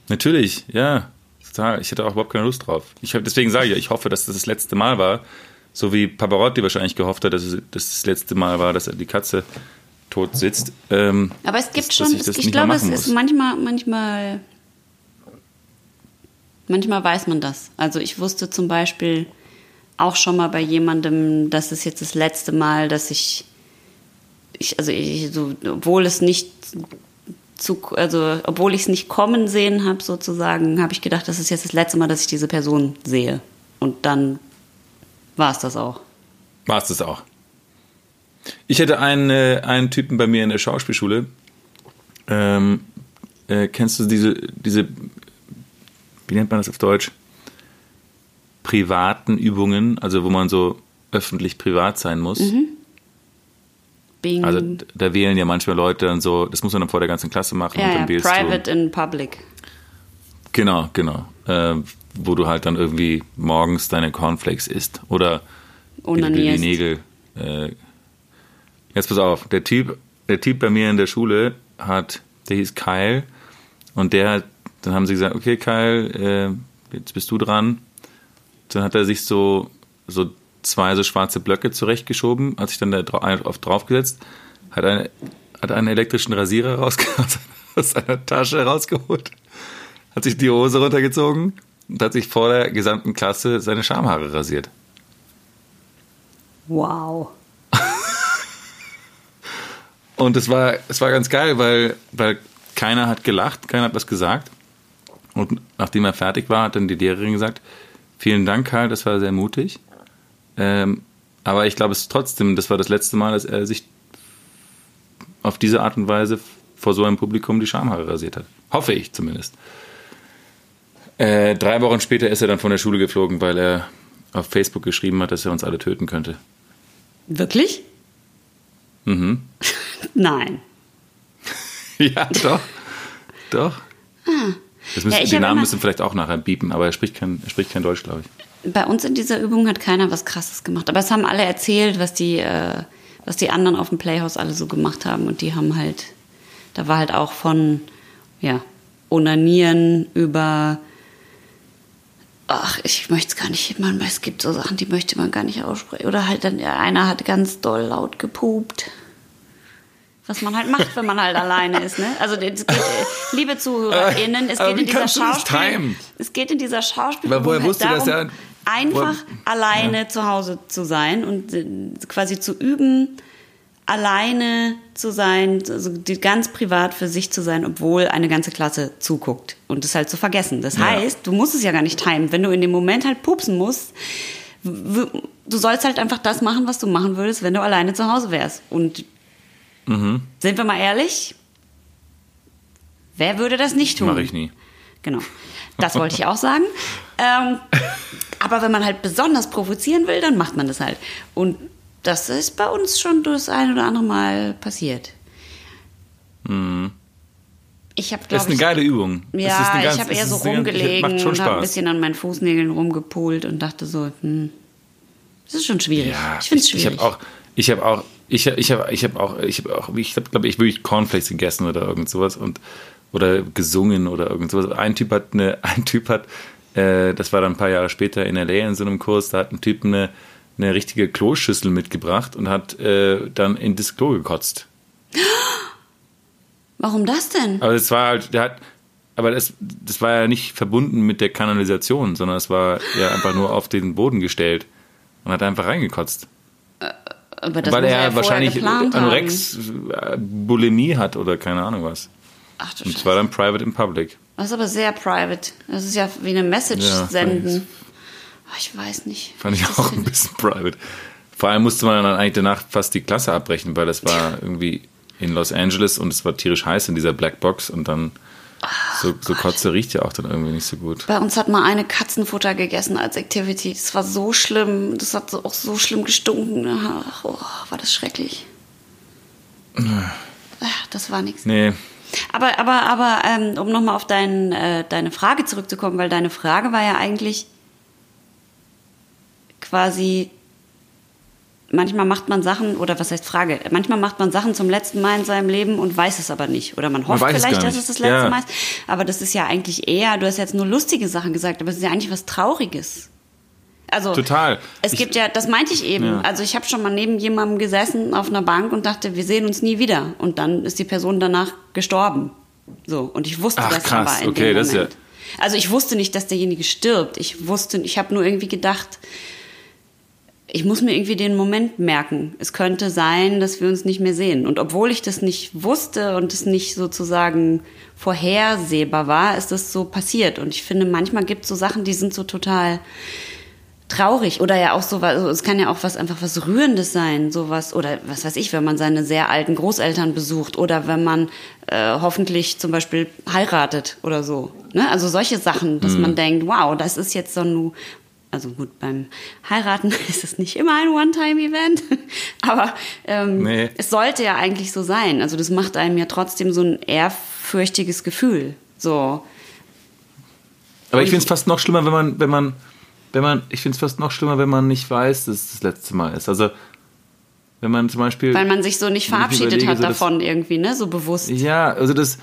Natürlich, ja. Total. Ich hätte auch überhaupt keine Lust drauf. Ich deswegen sage ich ja, ich hoffe, dass das das letzte Mal war. So wie Pavarotti wahrscheinlich gehofft hat, dass es das letzte Mal war, dass er die Katze tot sitzt. Ähm, Aber es gibt dass, schon, dass ich, ich glaube, es ist manchmal, manchmal, manchmal weiß man das. Also ich wusste zum Beispiel auch schon mal bei jemandem, das ist jetzt das letzte Mal, dass ich, ich also ich, so, obwohl es nicht zu, also obwohl ich es nicht kommen sehen habe sozusagen, habe ich gedacht, das ist jetzt das letzte Mal, dass ich diese Person sehe. Und dann war es das auch. War es das auch. Ich hätte einen, äh, einen Typen bei mir in der Schauspielschule. Ähm, äh, kennst du diese, diese, wie nennt man das auf Deutsch? Privaten Übungen, also wo man so öffentlich privat sein muss. Mhm. Bing. Also da wählen ja manchmal Leute dann so, das muss man dann vor der ganzen Klasse machen. Ja, und dann ja, private in public. Genau, genau. Äh, wo du halt dann irgendwie morgens deine Cornflakes isst. Oder die Nägel äh, Jetzt pass auf, der Typ, der Typ bei mir in der Schule hat, der hieß Kyle. Und der hat, dann haben sie gesagt, okay Kyle, äh, jetzt bist du dran. Dann hat er sich so, so zwei so schwarze Blöcke zurechtgeschoben, hat sich dann da drauf, draufgesetzt, hat, eine, hat einen elektrischen Rasierer rausge *laughs* aus seiner Tasche rausgeholt, hat sich die Hose runtergezogen und hat sich vor der gesamten Klasse seine Schamhaare rasiert. Wow. *laughs* Und es war, es war ganz geil, weil, weil keiner hat gelacht, keiner hat was gesagt. Und nachdem er fertig war, hat dann die Lehrerin gesagt, vielen Dank, Karl, das war sehr mutig. Ähm, aber ich glaube es trotzdem, das war das letzte Mal, dass er sich auf diese Art und Weise vor so einem Publikum die Schamhaare rasiert hat. Hoffe ich zumindest. Äh, drei Wochen später ist er dann von der Schule geflogen, weil er auf Facebook geschrieben hat, dass er uns alle töten könnte. Wirklich? Mhm. *laughs* Nein. *laughs* ja, doch. Doch. Das müssen, Ah. Ja, hab Namen müssen vielleicht auch nachher biepen, aber er spricht kein, er spricht kein Deutsch, glaube ich. Bei uns in dieser Übung hat keiner was Krasses gemacht. Aber es haben alle erzählt, was die, äh, was die anderen auf dem Playhouse alle so gemacht haben. Und die haben halt, da war halt auch von, ja, Onanieren über, ach, ich möchte es gar nicht, man, es gibt so Sachen, die möchte man gar nicht aussprechen. Oder halt dann, ja, einer hat ganz doll laut gepupt. Was man halt macht, wenn man halt alleine ist, ne? Also es geht, äh, liebe ZuhörerInnen, es Aber geht in dieser das Schauspiel, es geht in dieser Schauspiel Aber woher halt wusste das darum, ja- einfach woher- alleine zu Hause zu sein und äh, quasi zu üben, alleine zu sein, also ganz privat für sich zu sein, obwohl eine ganze Klasse zuguckt und das halt zu vergessen. Das Ja. heißt, du musst es ja gar nicht timen. Wenn du in dem Moment halt pupsen musst, du sollst halt einfach das machen, was du machen würdest, wenn du alleine zu Hause wärst. Und Mhm. sind wir mal ehrlich, wer würde das nicht tun? Mache ich nie. Genau. Das wollte ich auch sagen. *laughs* Ähm, aber wenn man halt besonders provozieren will, dann macht man das halt. Und das ist bei uns schon das ein oder andere Mal passiert. Ich habe, Das glaube ist eine geile Übung. Das ist ja, ganz- ich habe das eher so ganz- rumgelegen und habe ein bisschen an meinen Fußnägeln rumgepult und dachte so, hm, das ist schon schwierig. Ja, ich finde es schwierig. Ich habe auch, ich habe auch, ich, ich habe, ich habe auch, ich habe auch, ich habe, glaube ich, wirklich Cornflakes gegessen oder irgend sowas und oder gesungen oder irgend sowas. Ein Typ hat eine, *laughs* ein Typ hat, äh, das war dann ein paar Jahre später in LA in so einem Kurs, da hat ein Typ eine, eine richtige Kloschüssel mitgebracht und hat äh, dann in das Klo gekotzt. Warum das denn? Aber das war halt, der hat, aber das, das war ja nicht verbunden mit der Kanalisation, sondern es war ja einfach nur auf den Boden gestellt und hat einfach reingekotzt. Aber das Weil er ja wahrscheinlich geplant haben. Äh, Bulimie hat oder keine Ahnung was. Ach du Und Scheiße. zwar dann private in public. Das ist aber sehr private. Das ist ja wie eine Message Ja, senden. Ach, Ich weiß nicht. Fand ich auch ein bisschen private. Vor allem musste man dann eigentlich danach fast die Klasse abbrechen, weil das war irgendwie in Los Angeles und es war tierisch heiß in dieser Blackbox und dann so, so Kotze riecht ja auch dann irgendwie nicht so gut. Bei uns hat mal eine Katzenfutter gegessen als Activity. Das war so schlimm. Das hat so, auch so schlimm gestunken. Ach, oh, war das schrecklich. Ach, das war nichts. Nee, Aber, aber, aber ähm, um nochmal auf dein, äh, deine Frage zurückzukommen, weil deine Frage war ja eigentlich quasi, manchmal macht man Sachen, oder was heißt Frage, manchmal macht man Sachen zum letzten Mal in seinem Leben und weiß es aber nicht. Oder man hofft es vielleicht, gar dass es das letzte Ja. Mal ist. Aber das ist ja eigentlich eher, du hast jetzt nur lustige Sachen gesagt, aber es ist ja eigentlich was Trauriges. Also, Total. Es Ich- gibt ja, das meinte ich eben. Ja. Also ich habe schon mal neben jemandem gesessen auf einer Bank und dachte, wir sehen uns nie wieder. Und dann ist die Person danach gestorben. So und ich wusste Ach, das krass. aber in Okay, dem das ist ja- Moment. Also ich wusste nicht, dass derjenige stirbt. Ich wusste, ich habe nur irgendwie gedacht, ich muss mir irgendwie den Moment merken. Es könnte sein, dass wir uns nicht mehr sehen. Und obwohl ich das nicht wusste und es nicht sozusagen vorhersehbar war, ist das so passiert. Und ich finde, manchmal gibt es so Sachen, die sind so total traurig oder ja auch so was, also es kann ja auch was einfach was rührendes sein, sowas oder was weiß ich, wenn man seine sehr alten Großeltern besucht oder wenn man äh, hoffentlich zum Beispiel heiratet oder so. Ne? Also solche Sachen, dass man denkt, wow, das ist jetzt so ein also gut, beim Heiraten *laughs* ist es nicht immer ein One-Time-Event, *laughs* aber ähm, Nee. es sollte ja eigentlich so sein. Also das macht einem ja trotzdem so ein ehrfürchtiges Gefühl. So, Aber ich finde es fast noch schlimmer, wenn man, wenn man, wenn man, ich finde es fast noch schlimmer, wenn man nicht weiß, dass es das letzte Mal ist. Also, wenn man zum Beispiel. weil man sich so nicht verabschiedet überlege, hat so das- davon irgendwie, ne? So bewusst. Ja, also das,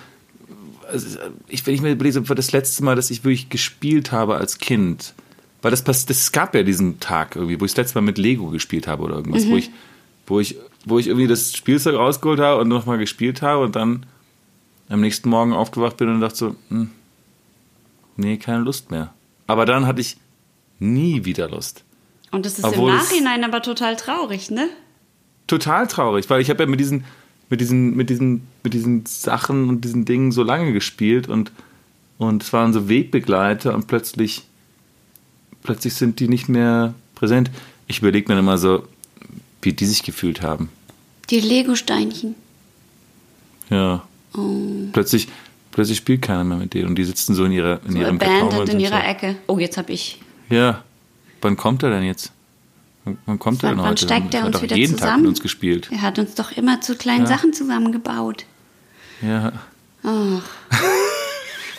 also ich, wenn ich mir überlege, das letzte Mal, dass ich wirklich gespielt habe als Kind. Weil das das gab ja diesen Tag irgendwie, wo ich das letzte Mal mit Lego gespielt habe oder irgendwas, Mhm. wo ich, wo ich, wo ich irgendwie das Spielzeug rausgeholt habe und nochmal gespielt habe und dann am nächsten Morgen aufgewacht bin und dachte so, hm, nee, keine Lust mehr. Aber dann hatte ich nie wieder Lust. Und das ist Obwohl im Nachhinein aber total traurig, ne? Total traurig, weil ich habe ja mit diesen, mit diesen, mit diesen, mit diesen Sachen und diesen Dingen so lange gespielt und, und es waren so Wegbegleiter und plötzlich, plötzlich sind die nicht mehr präsent. Ich überlege mir dann immer so, wie die sich gefühlt haben. Die Lego-Steinchen. Ja. Plötzlich, plötzlich spielt keiner mehr mit denen und die sitzen so in ihrer in So ihrem und in ihrer so, Ecke. Oh, jetzt hab ich. Ja. Wann kommt er denn jetzt? Wann, wann kommt er Wann- denn wann heute? steigt er er hat uns doch wieder jeden Tag zusammen? mit uns gespielt. Er hat uns doch immer zu kleinen Sachen zusammengebaut. Ja. *laughs*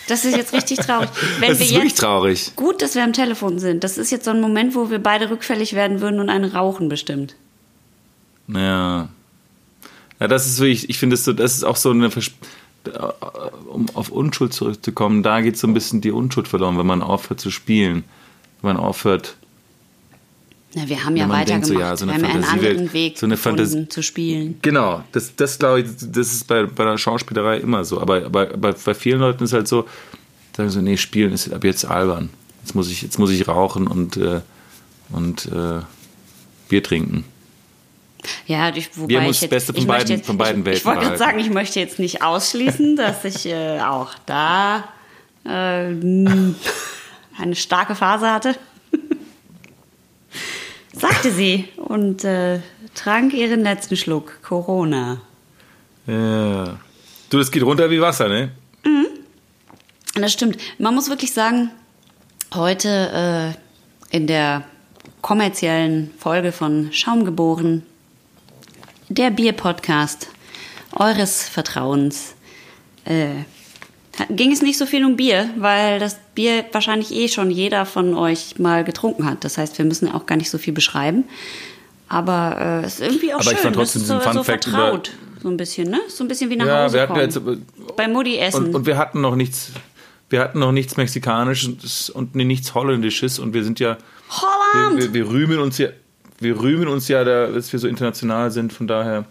Das ist jetzt richtig traurig. *laughs* Wenn Das wir ist wirklich traurig. Gut, dass wir am Telefon sind. Das ist jetzt so ein Moment, wo wir beide rückfällig werden würden und einen rauchen bestimmt. Ja. Ja, das ist wirklich, ich finde, das, so, das ist auch so eine, Vers- um auf Unschuld zurückzukommen, da geht so ein bisschen die Unschuld verloren, wenn man aufhört zu spielen. Wenn man aufhört, Na, wir haben ja weitergemacht. so, ja, so wir haben einen anderen Weg so eine gefunden, zu spielen. Genau, das, das glaube ich, das ist bei, bei der Schauspielerei immer so. Aber, aber, aber bei vielen Leuten ist halt so, sagen so, nee, spielen ist ab jetzt albern. Jetzt muss ich, jetzt muss ich rauchen und, äh, und äh, Bier trinken. Ja, ich, wobei Wir haben uns ich das jetzt, Beste von ich beiden- jetzt, von beiden ich, Welten Ich wollte gerade sagen, ich möchte jetzt nicht ausschließen, *laughs* dass ich äh, auch da äh, *laughs* eine starke Phase hatte. Sagte sie und äh, trank ihren letzten Schluck Corona. Ja. Du, das geht runter wie Wasser, ne? Das stimmt. Man muss wirklich sagen, heute äh, in der kommerziellen Folge von Schaum geboren, der Bier-Podcast eures Vertrauens, äh, ging es nicht so viel um Bier, weil das Bier wahrscheinlich eh schon jeder von euch mal getrunken hat. Das heißt, wir müssen auch gar nicht so viel beschreiben. Aber äh, es ist irgendwie auch Aber ich schön. fand trotzdem ist so, diesen so Fun-Fact über- vertraut. So ein bisschen, ne? So ein bisschen wie nach Ja, Hause wir hatten kommen. jetzt, äh, Bei Mutti essen. Und, und wir hatten noch nichts, wir hatten noch nichts Mexikanisches und nichts Holländisches und wir sind ja, Holland! wir, wir, wir rühmen uns ja, wir rühmen uns ja, da, dass wir so international sind, von daher.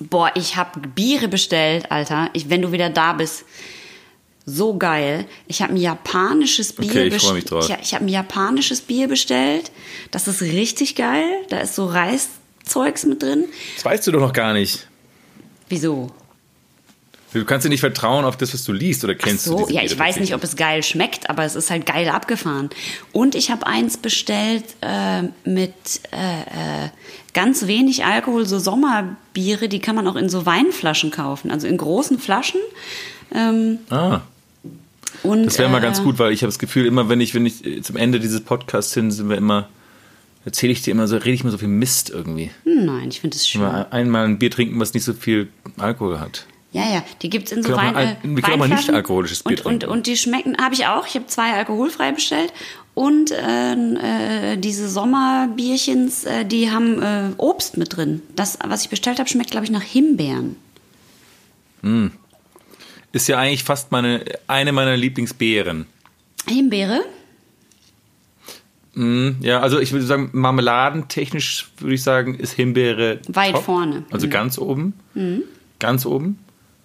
Boah, ich habe Biere bestellt, Alter. Ich, wenn du wieder da bist. So geil. Ich habe ein japanisches Bier Okay, ich mich drauf. Ich, ich habe ein japanisches Bier bestellt. Das ist richtig geil. Da ist so Reiszeugs mit drin. Das weißt du doch noch gar nicht. Wieso? Du kannst dir nicht vertrauen auf das, was du liest oder kennst du So, diese ja, ich weiß nicht, ob es geil schmeckt, aber es ist halt geil abgefahren. Und ich habe eins bestellt äh, mit äh, äh, ganz wenig Alkohol, so Sommerbiere, die kann man auch in so Weinflaschen kaufen, also in großen Flaschen. Ähm, Ah, und, das wäre mal äh, ganz gut, weil ich habe das Gefühl, immer wenn ich, wenn ich äh, zum Ende dieses Podcasts hin, sind wir immer, erzähle ich dir immer so, rede ich immer so viel Mist irgendwie. Nein, ich finde es schön. Mal einmal ein Bier trinken, was nicht so viel Alkohol hat. Ja, ja, die gibt's in so Wein, äh, wir können auch mal nicht alkoholisches Bier und, und, trinken. und die schmecken, habe ich auch. Ich habe zwei alkoholfrei bestellt. Und äh, äh, diese Sommerbierchens, äh, die haben äh, Obst mit drin. Das, was ich bestellt habe, schmeckt, glaube ich, nach Himbeeren. Ist ja eigentlich fast meine, eine meiner Lieblingsbeeren. Himbeere? Mm, Ja, also ich würde sagen, marmeladentechnisch würde ich sagen, ist Himbeere Weit top. vorne. Also Mhm. ganz oben. Ganz oben.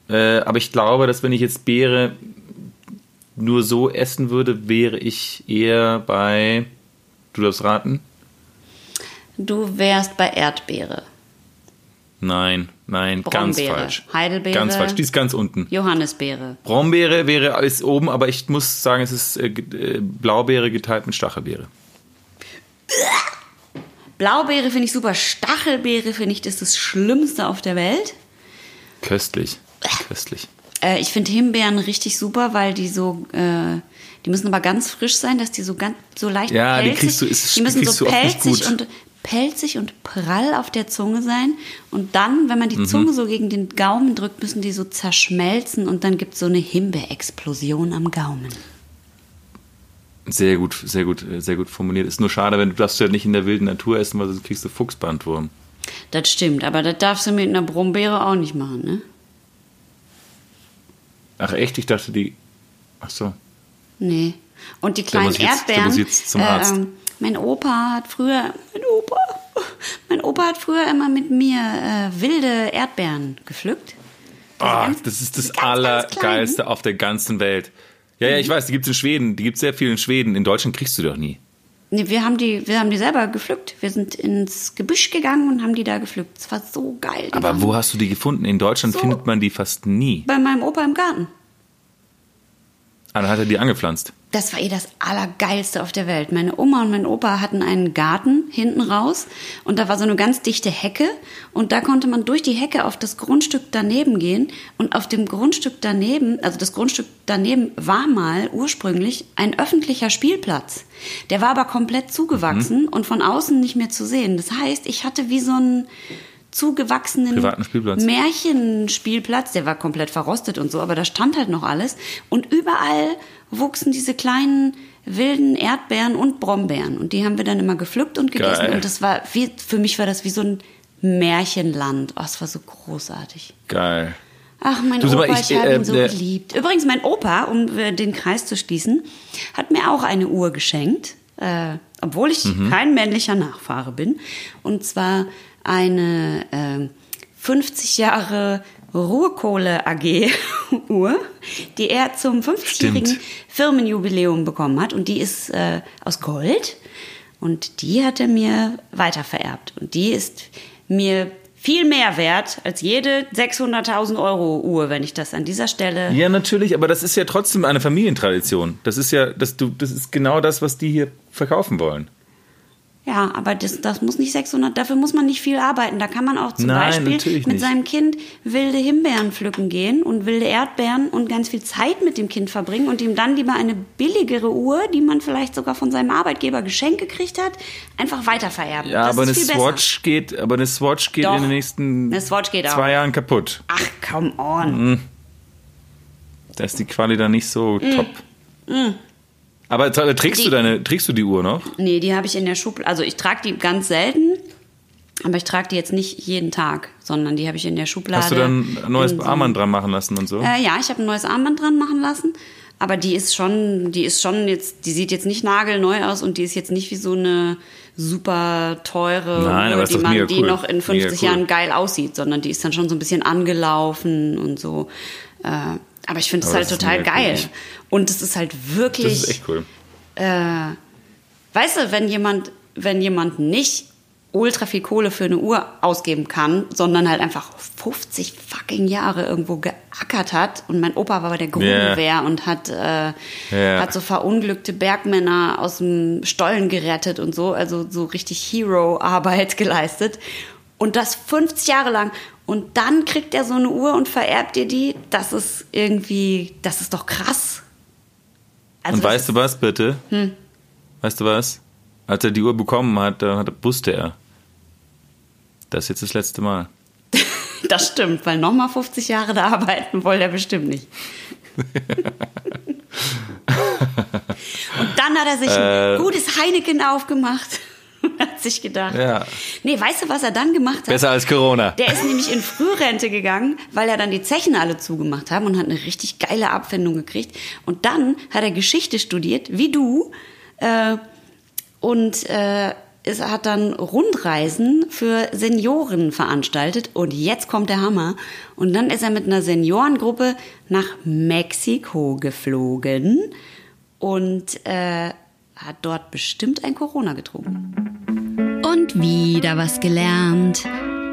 Äh, aber ich glaube, dass wenn ich jetzt Beere nur so essen würde, wäre ich eher bei, du darfst raten? Du wärst bei Erdbeere. Nein, nein, ganz Brombeere, falsch. Heidelbeere. Ganz falsch, die ist ganz unten. Johannisbeere. Brombeere wäre alles oben, aber ich muss sagen, es ist äh, äh, Blaubeere geteilt mit Stachelbeere. Blaubeere finde ich super. Stachelbeere finde ich das, ist das Schlimmste auf der Welt. Köstlich. Köstlich. Äh, ich finde Himbeeren richtig super, weil die so, äh, die müssen aber ganz frisch sein, dass die so ganz so leicht Ja, die pelzig, kriegst du- ist- die müssen kriegst so pelzig und pelzig und prall auf der Zunge sein und dann, wenn man Mhm. die Zunge so gegen den Gaumen drückt, müssen die so zerschmelzen und dann gibt es so eine Himbeerexplosion am Gaumen. Sehr gut, sehr gut, äh, sehr gut formuliert. Ist nur schade, wenn du darfst ja nicht in der wilden Natur essen, weil sonst kriegst du Fuchsbandwurm. Das stimmt, aber das darfst du mit einer Brombeere auch nicht machen, ne? Ach echt? Ich dachte die. Ach so. Nee. Und die kleinen jetzt- Erdbeeren. muss jetzt zum Arzt. ähm, mein Opa hat früher, mein Opa, mein Opa hat früher immer mit mir äh, wilde Erdbeeren gepflückt. Diese Ah, ganz- das ist das ganz, ganz Allergeilste kleinen. auf der ganzen Welt. Ja, ja, ich weiß, die gibt's in Schweden. Die gibt's sehr viel in Schweden. In Deutschland kriegst du doch nie. Nee, wir haben die, wir haben die selber gepflückt. Wir sind ins Gebüsch gegangen und haben die da gepflückt. Es war so geil. Die Aber waren wo hast du die gefunden? In Deutschland So. findet man die fast nie. Bei meinem Opa im Garten. Ah, dann hat er die angepflanzt. Das war eh das Allergeilste auf der Welt. Meine Oma und mein Opa hatten einen Garten hinten raus und da war so eine ganz dichte Hecke und da konnte man durch die Hecke auf das Grundstück daneben gehen und auf dem Grundstück daneben, also das Grundstück daneben war mal ursprünglich ein öffentlicher Spielplatz. Der war aber komplett zugewachsen und von außen nicht mehr zu sehen. Das heißt, ich hatte wie so einen zugewachsenen Spielplatz. Märchenspielplatz, der war komplett verrostet und so, aber da stand halt noch alles. Und überall wuchsen diese kleinen wilden Erdbeeren und Brombeeren. Und die haben wir dann immer gepflückt und gegessen. Geil. Und das war, wie, für mich war das wie so ein Märchenland. Oh, es war so großartig. Geil. Ach, mein Du, Opa, ich, ich, habe äh, ihn so äh, geliebt. Übrigens, mein Opa, um äh, den Kreis zu schließen, hat mir auch eine Uhr geschenkt, äh, obwohl ich Mhm. kein männlicher Nachfahre bin. Und zwar eine äh, 50 Jahre Ruhrkohle AG *laughs* Uhr, die er zum 50-jährigen Stimmt. Firmenjubiläum bekommen hat. Und die ist äh, aus Gold. Und die hat er mir weitervererbt. Und die ist mir viel mehr wert als jede 600.000 Euro Uhr, wenn ich das an dieser Stelle. Ja, natürlich, aber das ist ja trotzdem eine Familientradition. Das ist ja, das, du, das ist genau das, was die hier verkaufen wollen. Ja, aber das, das muss nicht 600, dafür muss man nicht viel arbeiten. Da kann man auch zum Nein, Beispiel mit nicht. seinem Kind wilde Himbeeren pflücken gehen und wilde Erdbeeren und ganz viel Zeit mit dem Kind verbringen und ihm dann lieber eine billigere Uhr, die man vielleicht sogar von seinem Arbeitgeber geschenkt gekriegt hat, einfach weitervererben. Ja, das aber eine besser. Swatch geht, aber eine Swatch geht Doch, in den nächsten zwei Jahren kaputt. Ach, come on. Da ist die Quali dann nicht so Mm. top. Aber trägst Die- du deine, trägst du die Uhr noch? Nee, die habe ich in der Schublade. Also ich trage die ganz selten, aber ich trage die jetzt nicht jeden Tag, sondern die habe ich in der Schublade. Hast du dann ein neues in so- Armband dran machen lassen und so? Äh, ja, ich habe ein neues Armband dran machen lassen. Aber die ist schon, die ist schon jetzt, die sieht jetzt nicht nagelneu aus und die ist jetzt nicht wie so eine super teure Nein, Uhr, die man, die cool. noch in 50 Mega cool. Jahren geil aussieht, sondern die ist dann schon so ein bisschen angelaufen und so. Äh, aber ich finde es halt total mega cool. Und es ist halt wirklich. das ist echt cool. äh, weißt du, wenn jemand, wenn jemand nicht ultra viel Kohle für eine Uhr ausgeben kann, sondern halt einfach 50 fucking Jahre irgendwo geackert hat und mein Opa war bei der Grundwehr und hat, äh, Ja. hat so verunglückte Bergmänner aus dem Stollen gerettet und so, also so richtig Hero-Arbeit *laughs* geleistet und das 50 Jahre lang und dann kriegt er so eine Uhr und vererbt dir die, das ist irgendwie, das ist doch krass. Also und weißt du was, bitte? Weißt du was? Als er die Uhr bekommen hat, da hat, wusste er. Das ist jetzt das letzte Mal. *laughs* Das stimmt, weil nochmal 50 Jahre da arbeiten wollte er bestimmt nicht. *laughs* Und dann hat er sich ein Äh. gutes Heineken aufgemacht sich gedacht, Ja. nee, weißt du, was er dann gemacht hat? Besser als Corona. Der ist nämlich in Frührente gegangen, weil er dann die Zechen alle zugemacht haben und hat eine richtig geile Abfindung gekriegt. Und dann hat er Geschichte studiert, wie du, äh, und äh, es hat dann Rundreisen für Senioren veranstaltet. Und jetzt kommt der Hammer. Und dann ist er mit einer Seniorengruppe nach Mexiko geflogen und äh, hat dort bestimmt ein Corona getrunken. Und wieder was gelernt.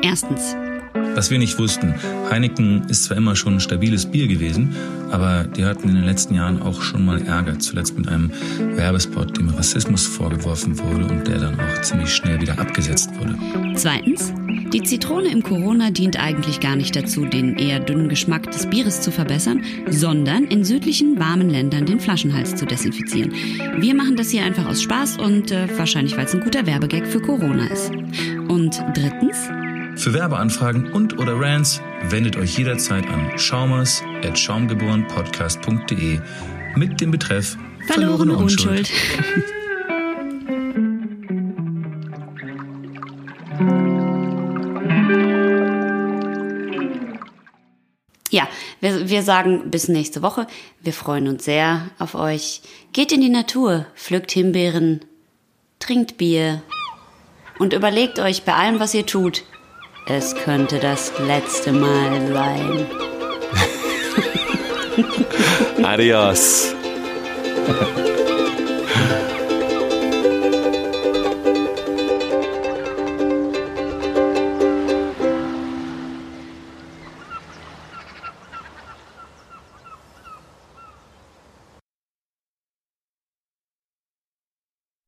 Erstens, Was wir nicht wussten, Heineken ist zwar immer schon ein stabiles Bier gewesen, aber die hatten in den letzten Jahren auch schon mal Ärger. Zuletzt mit einem Werbespot, dem Rassismus vorgeworfen wurde und der dann auch ziemlich schnell wieder abgesetzt wurde. Zweitens, die Zitrone im Corona dient eigentlich gar nicht dazu, den eher dünnen Geschmack des Bieres zu verbessern, sondern in südlichen, warmen Ländern den Flaschenhals zu desinfizieren. Wir machen das hier einfach aus Spaß und äh, wahrscheinlich, weil es ein guter Werbegag für Corona ist. Und drittens, Für Werbeanfragen und oder Rants wendet euch jederzeit an schaumers at schaumgeborenpodcast.de mit dem Betreff verlorene Unschuld. *laughs* Ja, wir, wir sagen bis nächste Woche. Wir freuen uns sehr auf euch. Geht in die Natur, pflückt Himbeeren, trinkt Bier und überlegt euch bei allem, was ihr tut, es könnte das letzte Mal sein. Adios. *laughs*